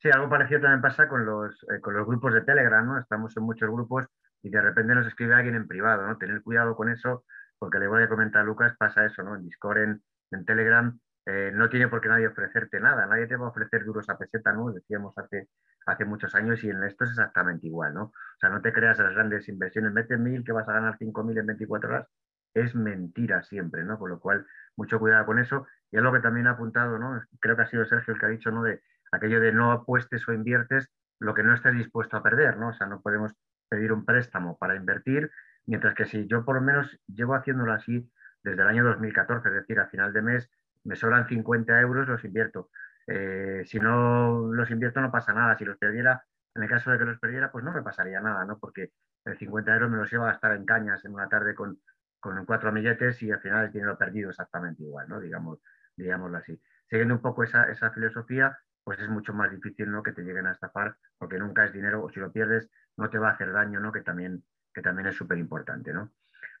Sí, algo parecido también pasa con los, eh, con los grupos de Telegram, ¿no? Estamos en muchos grupos y de repente nos escribe alguien en privado, ¿no? Tener cuidado con eso, porque le voy a comentar a Lucas, pasa eso, ¿no? En Discord, en, Telegram, eh, no tiene por qué nadie ofrecerte nada, nadie te va a ofrecer duros a peseta, ¿no? Decíamos hace, hace muchos años y en esto es exactamente igual, ¿no? O sea, no te creas las grandes inversiones, mete mil que vas a ganar cinco mil en 24 horas, es mentira siempre, ¿no? Con lo cual, mucho cuidado con eso. Y es lo que también ha apuntado, ¿no? Creo que ha sido Sergio el que ha dicho, ¿no? De aquello de no apuestes o inviertes lo que no estés dispuesto a perder, ¿no? O sea, no podemos pedir un préstamo para invertir, mientras que si yo por lo menos llevo haciéndolo así desde el año 2014, es decir, a final de mes me sobran 50 euros, los invierto. Eh, si no los invierto no pasa nada. Si los perdiera, en el caso de que los perdiera, pues no me pasaría nada, ¿no? Porque el 50 euros me los lleva a gastar en cañas en una tarde con, con cuatro amiguetes y al final el dinero perdido exactamente igual, ¿no? Digamos, digámoslo así. Siguiendo un poco esa, esa filosofía, pues es mucho más difícil ¿no? que te lleguen a estafar porque nunca es dinero o si lo pierdes no te va a hacer daño, ¿no? que, también, que también es súper importante. ¿no?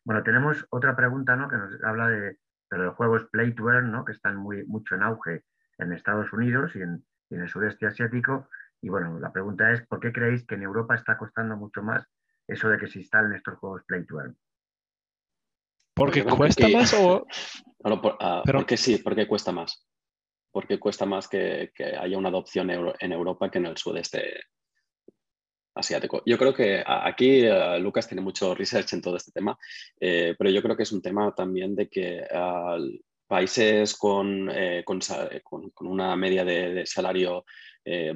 Bueno, tenemos otra pregunta ¿no? que nos habla de, de los juegos Play to Earn, ¿no? que están muy, mucho en auge en Estados Unidos y en, el sudeste asiático. Y bueno, la pregunta es, ¿por qué creéis que en Europa está costando mucho más eso de que se instalen estos juegos Play to Earn? ¿Porque cuesta más o...? Ah, porque sí, porque cuesta más. Porque cuesta más que, haya una adopción en Europa que en el sudeste asiático. Yo creo que aquí eh, Lucas tiene mucho research en todo este tema, eh, pero yo creo que es un tema también de que países con, eh, con, una media de, salario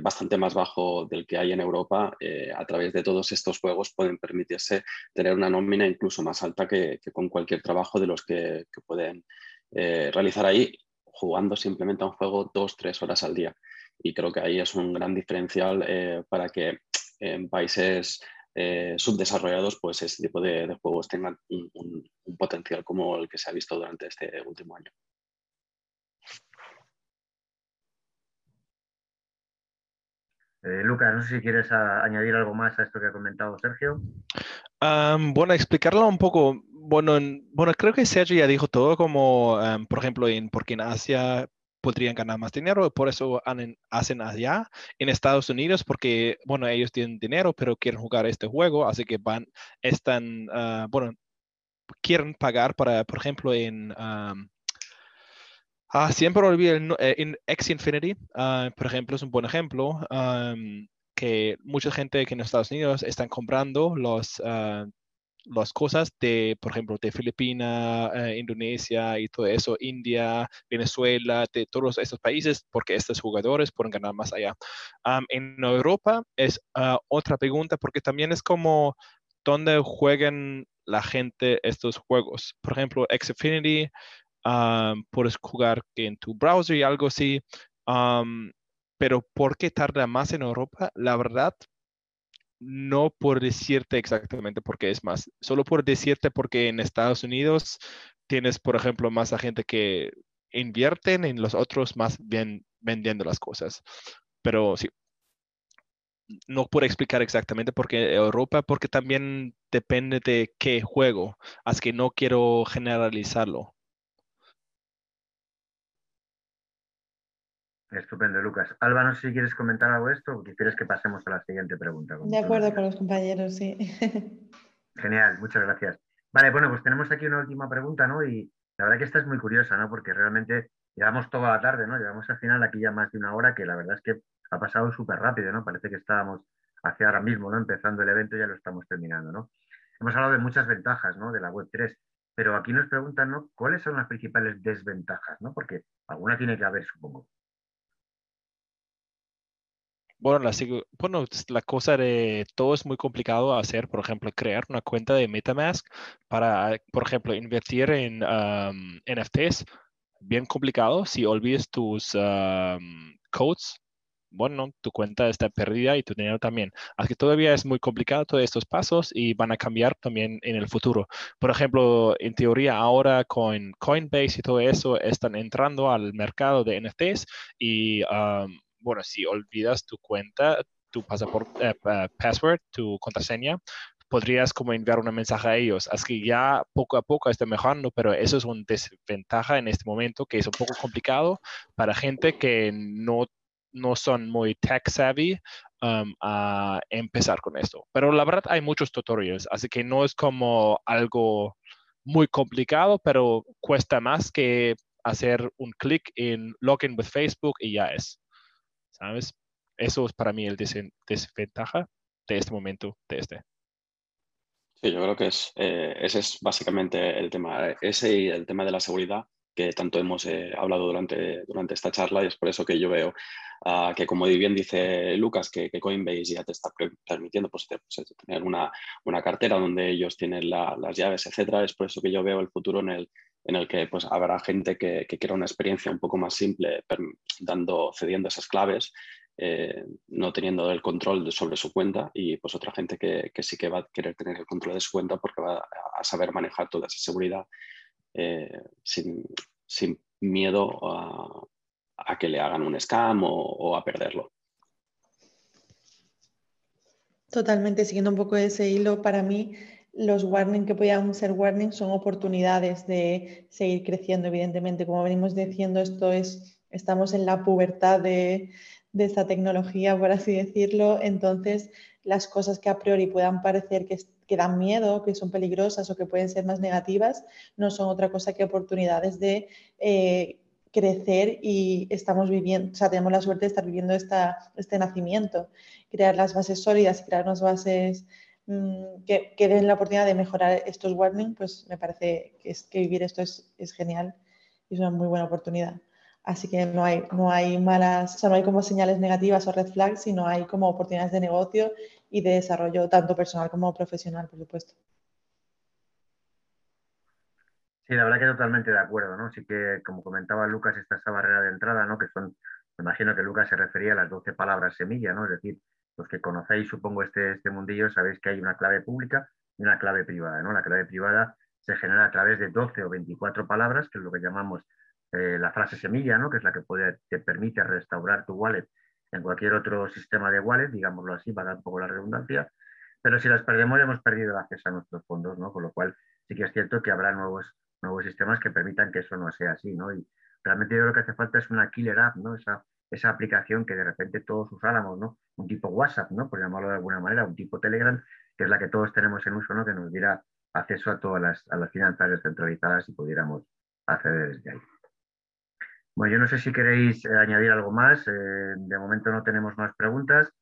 bastante más bajo del que hay en Europa, a través de todos estos juegos pueden permitirse tener una nómina incluso más alta que, con cualquier trabajo de los que, que pueden realizar ahí jugando simplemente a un juego dos, tres horas al día. Y creo que ahí es un gran diferencial para que en países eh, subdesarrollados, pues ese tipo de, juegos tengan un, potencial como el que se ha visto durante este último año. Eh, Lucas, no sé si quieres añadir algo más a esto que ha comentado Sergio. bueno, explicarlo un poco. Bueno, bueno, creo que Sergio ya dijo todo, como por ejemplo, en, porque en Asia podrían ganar más dinero, por eso hacen allá en Estados Unidos, porque, bueno, ellos tienen dinero, pero quieren jugar este juego, así que van, están, ah, bueno, quieren pagar para, por ejemplo, en... ah, siempre olvido eh, en X Infinity, ah, por ejemplo, es un buen ejemplo, que mucha gente que en Estados Unidos están comprando los las cosas de, por ejemplo, de Filipinas, eh, Indonesia y todo eso, India, Venezuela, de todos esos países, porque estos jugadores pueden ganar más allá. en Europa es ah, otra pregunta, porque también es como dónde juegan la gente estos juegos. Por ejemplo, Xfinity, puedes jugar en tu browser y algo así. pero ¿por qué tarda más en Europa? La verdad, no por decirte exactamente por qué es más, solo por decirte porque en Estados Unidos tienes, por ejemplo, más gente que invierten en los otros más bien vendiendo las cosas. Pero sí, no puedo explicar exactamente por qué Europa, porque también depende de qué juego, así que no quiero generalizarlo. Estupendo, Lucas. Alba, no sé si quieres comentar algo de esto o quieres que pasemos a la siguiente pregunta. De acuerdo con los compañeros, sí. Genial, muchas gracias. Vale, bueno, pues tenemos aquí una última pregunta, ¿no? Y la verdad que esta es muy curiosa, ¿no? Porque realmente llevamos toda la tarde, ¿no? Llevamos al final aquí ya más de una hora, que la verdad es que ha pasado súper rápido, ¿no? Parece que estábamos hacia ahora mismo, ¿no? Empezando el evento y ya lo estamos terminando, ¿no? Hemos hablado de muchas ventajas, ¿no? De la Web3, pero aquí nos preguntan, ¿no? ¿Cuáles son las principales desventajas, ¿no? Porque alguna tiene que haber, supongo. Bueno la, bueno, la cosa de todo es muy complicado hacer, por ejemplo, crear una cuenta de MetaMask para, por ejemplo, invertir en NFTs, bien complicado. Si olvides tus codes, bueno, tu cuenta está perdida y tu dinero también. Así que todavía es muy complicado todos estos pasos y van a cambiar también en el futuro. Por ejemplo, en teoría ahora con Coinbase y todo eso están entrando al mercado de NFTs y bueno, si olvidas tu cuenta, tu pasaporte, eh, password, tu contraseña, podrías como enviar un mensaje a ellos. Así que ya poco a poco está mejorando, pero eso es una desventaja en este momento que es un poco complicado para gente que no, no son muy tech savvy um, a empezar con esto. Pero la verdad hay muchos tutorials, así que no es como algo muy complicado, pero cuesta más que hacer un clic en Login with Facebook y ya es. Eso es para mí el desventaja de este momento de este. Sí, yo creo que es, eh, ese es básicamente el tema, ese y el tema de la seguridad que tanto hemos eh, hablado durante, durante esta charla y es por eso que yo veo ah, que, como bien dice Lucas, que, Coinbase ya te está permitiendo pues, pues tener una, una, cartera donde ellos tienen las llaves, etcétera. Es por eso que yo veo el futuro en el, en el que pues, habrá gente que, que quiera una experiencia un poco más simple, dando, cediendo esas claves eh, no teniendo el control sobre su cuenta y pues otra gente que, que, sí que va a querer tener el control de su cuenta porque va a saber manejar toda esa seguridad eh, sin, sin, miedo a, a, que le hagan un scam o, a perderlo. Totalmente, siguiendo un poco ese hilo, para mí los warnings que podían ser warnings son oportunidades de seguir creciendo, evidentemente. Como venimos diciendo, esto es, estamos en la pubertad de, de esta tecnología, por así decirlo. Entonces, las cosas que a priori puedan parecer que, que, dan miedo, que son peligrosas o que pueden ser más negativas, no son otra cosa que oportunidades de eh, crecer y estamos viviendo, o sea, tenemos la suerte de estar viviendo esta, este nacimiento, crear las bases sólidas y crear unas bases mm, que, que, den la oportunidad de mejorar estos warnings, pues me parece que, es, que vivir esto es, es genial y es una muy buena oportunidad. Así que no hay, no hay malas, o sea, no hay como señales negativas o red flags, sino hay como oportunidades de negocio y de desarrollo, tanto personal como profesional, por supuesto. Sí, la verdad que totalmente de acuerdo, ¿no? Sí que, como comentaba Lucas, está esa barrera de entrada, ¿no? Que son, me imagino que Lucas se refería a las 12 palabras semilla, ¿no? Es decir, los que conocéis, supongo, este, este mundillo, sabéis que hay una clave pública y una clave privada, ¿no? La clave privada se genera a través de 12 o 24 palabras, que es lo que llamamos eh, la frase semilla, ¿no? que es la que te permite restaurar tu wallet en cualquier otro sistema de wallet, digámoslo así, para dar un poco la redundancia. Pero si las perdemos, hemos perdido el acceso a nuestros fondos, ¿no? con lo cual sí que es cierto que habrá nuevos, nuevos sistemas que permitan que eso no sea así. ¿no? Y realmente yo creo que hace falta es una killer app, ¿no? esa, esa aplicación que de repente todos usáramos, ¿no? un tipo WhatsApp, ¿no? por llamarlo de alguna manera, un tipo Telegram, que es la que todos tenemos en uso, ¿no? que nos diera acceso a todas las, a las finanzas descentralizadas y pudiéramos acceder desde ahí. Bueno, yo no sé si queréis eh, añadir algo más. Eh, de momento no tenemos más preguntas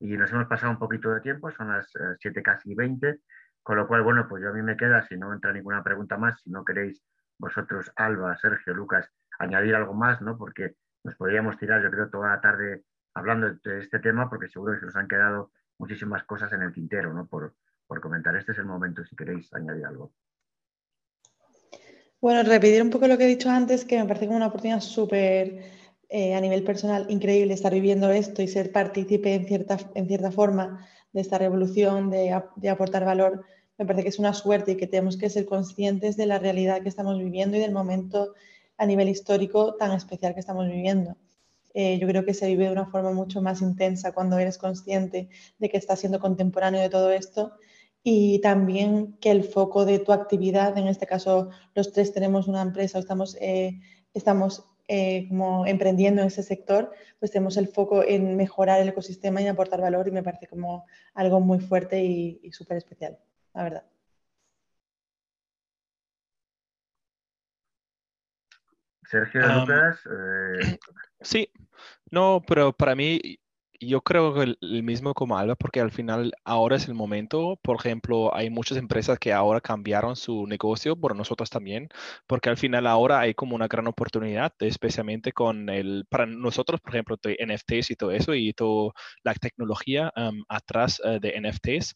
y nos hemos pasado un poquito de tiempo, son las 7 eh, casi 20, con lo cual, bueno, pues yo a mí me queda, si no entra ninguna pregunta más, si no queréis vosotros, Alba, Sergio, Lucas, añadir algo más, ¿no? Porque nos podríamos tirar, yo creo, toda la tarde hablando de este tema, porque seguro que se nos han quedado muchísimas cosas en el tintero, ¿no? Por, por comentar. Este es el momento, si queréis añadir algo. Bueno, repetir un poco lo que he dicho antes, que me parece como una oportunidad súper eh, a nivel personal increíble estar viviendo esto y ser partícipe en cierta, en cierta forma de esta revolución, de, de, aportar valor. Me parece que es una suerte y que tenemos que ser conscientes de la realidad que estamos viviendo y del momento a nivel histórico tan especial que estamos viviendo. Eh, yo creo que se vive de una forma mucho más intensa cuando eres consciente de que estás siendo contemporáneo de todo esto y también que el foco de tu actividad, en este caso los tres tenemos una empresa, estamos, eh, estamos eh, como emprendiendo en ese sector, pues tenemos el foco en mejorar el ecosistema y aportar valor y me parece como algo muy fuerte y, y súper especial, la verdad. Sergio Lucas. Eh, sí, no, pero para mí yo creo que el, mismo como Alba, porque al final ahora es el momento. Por ejemplo, hay muchas empresas que ahora cambiaron su negocio, por nosotros también, porque al final ahora hay como una gran oportunidad, especialmente con el, para nosotros, por ejemplo, de NFTs y todo eso, y toda la tecnología atrás eh, de NFTs.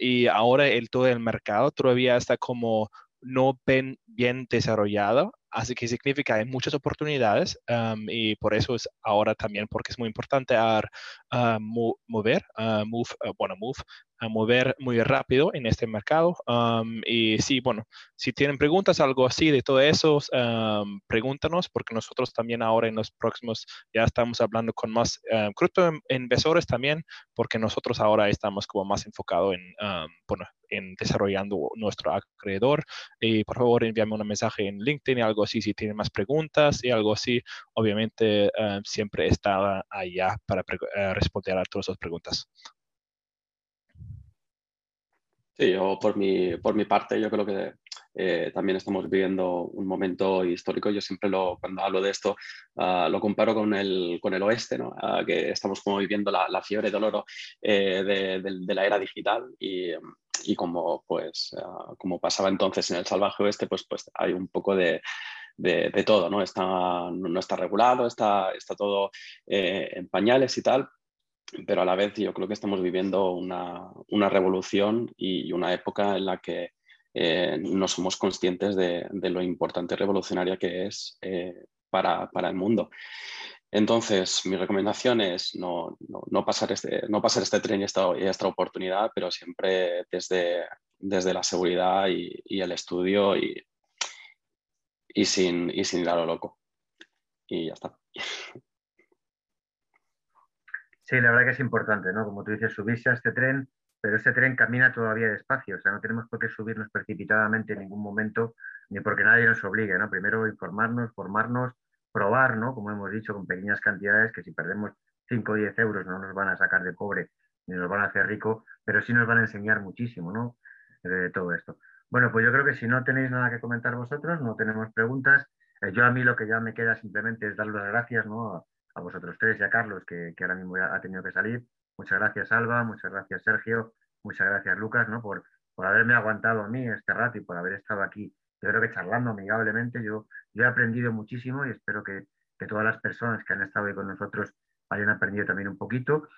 y ahora el todo el mercado todavía está como no bien desarrollado Así que significa hay muchas oportunidades y por eso es ahora también porque es muy importante mover, move, eh, bueno, move, a mover muy rápido en este mercado. y sí, bueno, si tienen preguntas, algo así de todo eso, pregúntanos, porque nosotros también ahora en los próximos ya estamos hablando con más uh, inversores también, porque nosotros ahora estamos como más enfocados en, bueno, en desarrollando nuestro acreedor. Y por favor, envíame un mensaje en LinkedIn y algo así si tienen más preguntas y algo así. Obviamente, siempre está allá para eh, responder a todas las preguntas. Sí, yo por mi, por mi parte, yo creo que eh, también estamos viviendo un momento histórico. Yo siempre lo, cuando hablo de esto ah, lo comparo con el, con el oeste, ¿no? Ah, que estamos como viviendo la, fiebre de oro de, de, la era digital y, y como, pues, como pasaba entonces en el salvaje oeste, pues, pues hay un poco de de, todo, ¿no? Está, no está regulado, está, está todo eh, en pañales y tal, pero a la vez yo creo que estamos viviendo una, una revolución y una época en la que eh, no somos conscientes de, lo importante y revolucionaria que es eh, para, para, el mundo. Entonces, mi recomendación es no, no, pasar, este, no pasar este tren y esta, esta oportunidad, pero siempre desde, desde la seguridad y, y el estudio y, y sin, y sin ir a lo loco. Y ya está. Sí, la verdad que es importante, ¿no? Como tú dices, subirse a este tren, pero este tren camina todavía despacio, o sea, no tenemos por qué subirnos precipitadamente en ningún momento, ni porque nadie nos obligue, ¿no? Primero informarnos, formarnos, probar, ¿no? Como hemos dicho, con pequeñas cantidades, que si perdemos 5 o 10 euros no nos van a sacar de pobre ni nos van a hacer rico, pero sí nos van a enseñar muchísimo, ¿no? Todo esto. Bueno, pues yo creo que si no tenéis nada que comentar vosotros, no tenemos preguntas. Eh, yo a mí lo que ya me queda simplemente es dar las gracias ¿no? A, vosotros tres y a Carlos, que, ahora mismo ha tenido que salir. Muchas gracias, Alba, muchas gracias, Sergio, muchas gracias, Lucas, ¿no? por, por haberme aguantado a mí este rato y por haber estado aquí. Yo creo que charlando amigablemente, yo, yo he aprendido muchísimo y espero que, que todas las personas que han estado ahí con nosotros hayan aprendido también un poquito.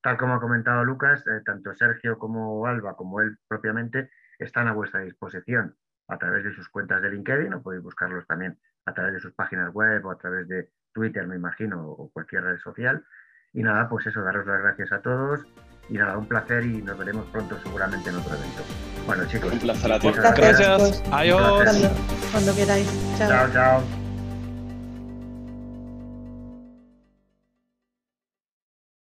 Tal como ha comentado Lucas, eh, tanto Sergio como Alba, como él propiamente, están a vuestra disposición a través de sus cuentas de LinkedIn o podéis buscarlos también a través de sus páginas web o a través de Twitter, me imagino, o cualquier red social. Y nada, pues eso, daros las gracias a todos y nada, un placer y nos veremos pronto seguramente en otro evento. Bueno, chicos. Un placer a ti. Gracias. Adiós. Cuando, cuando, queráis. chao. chao.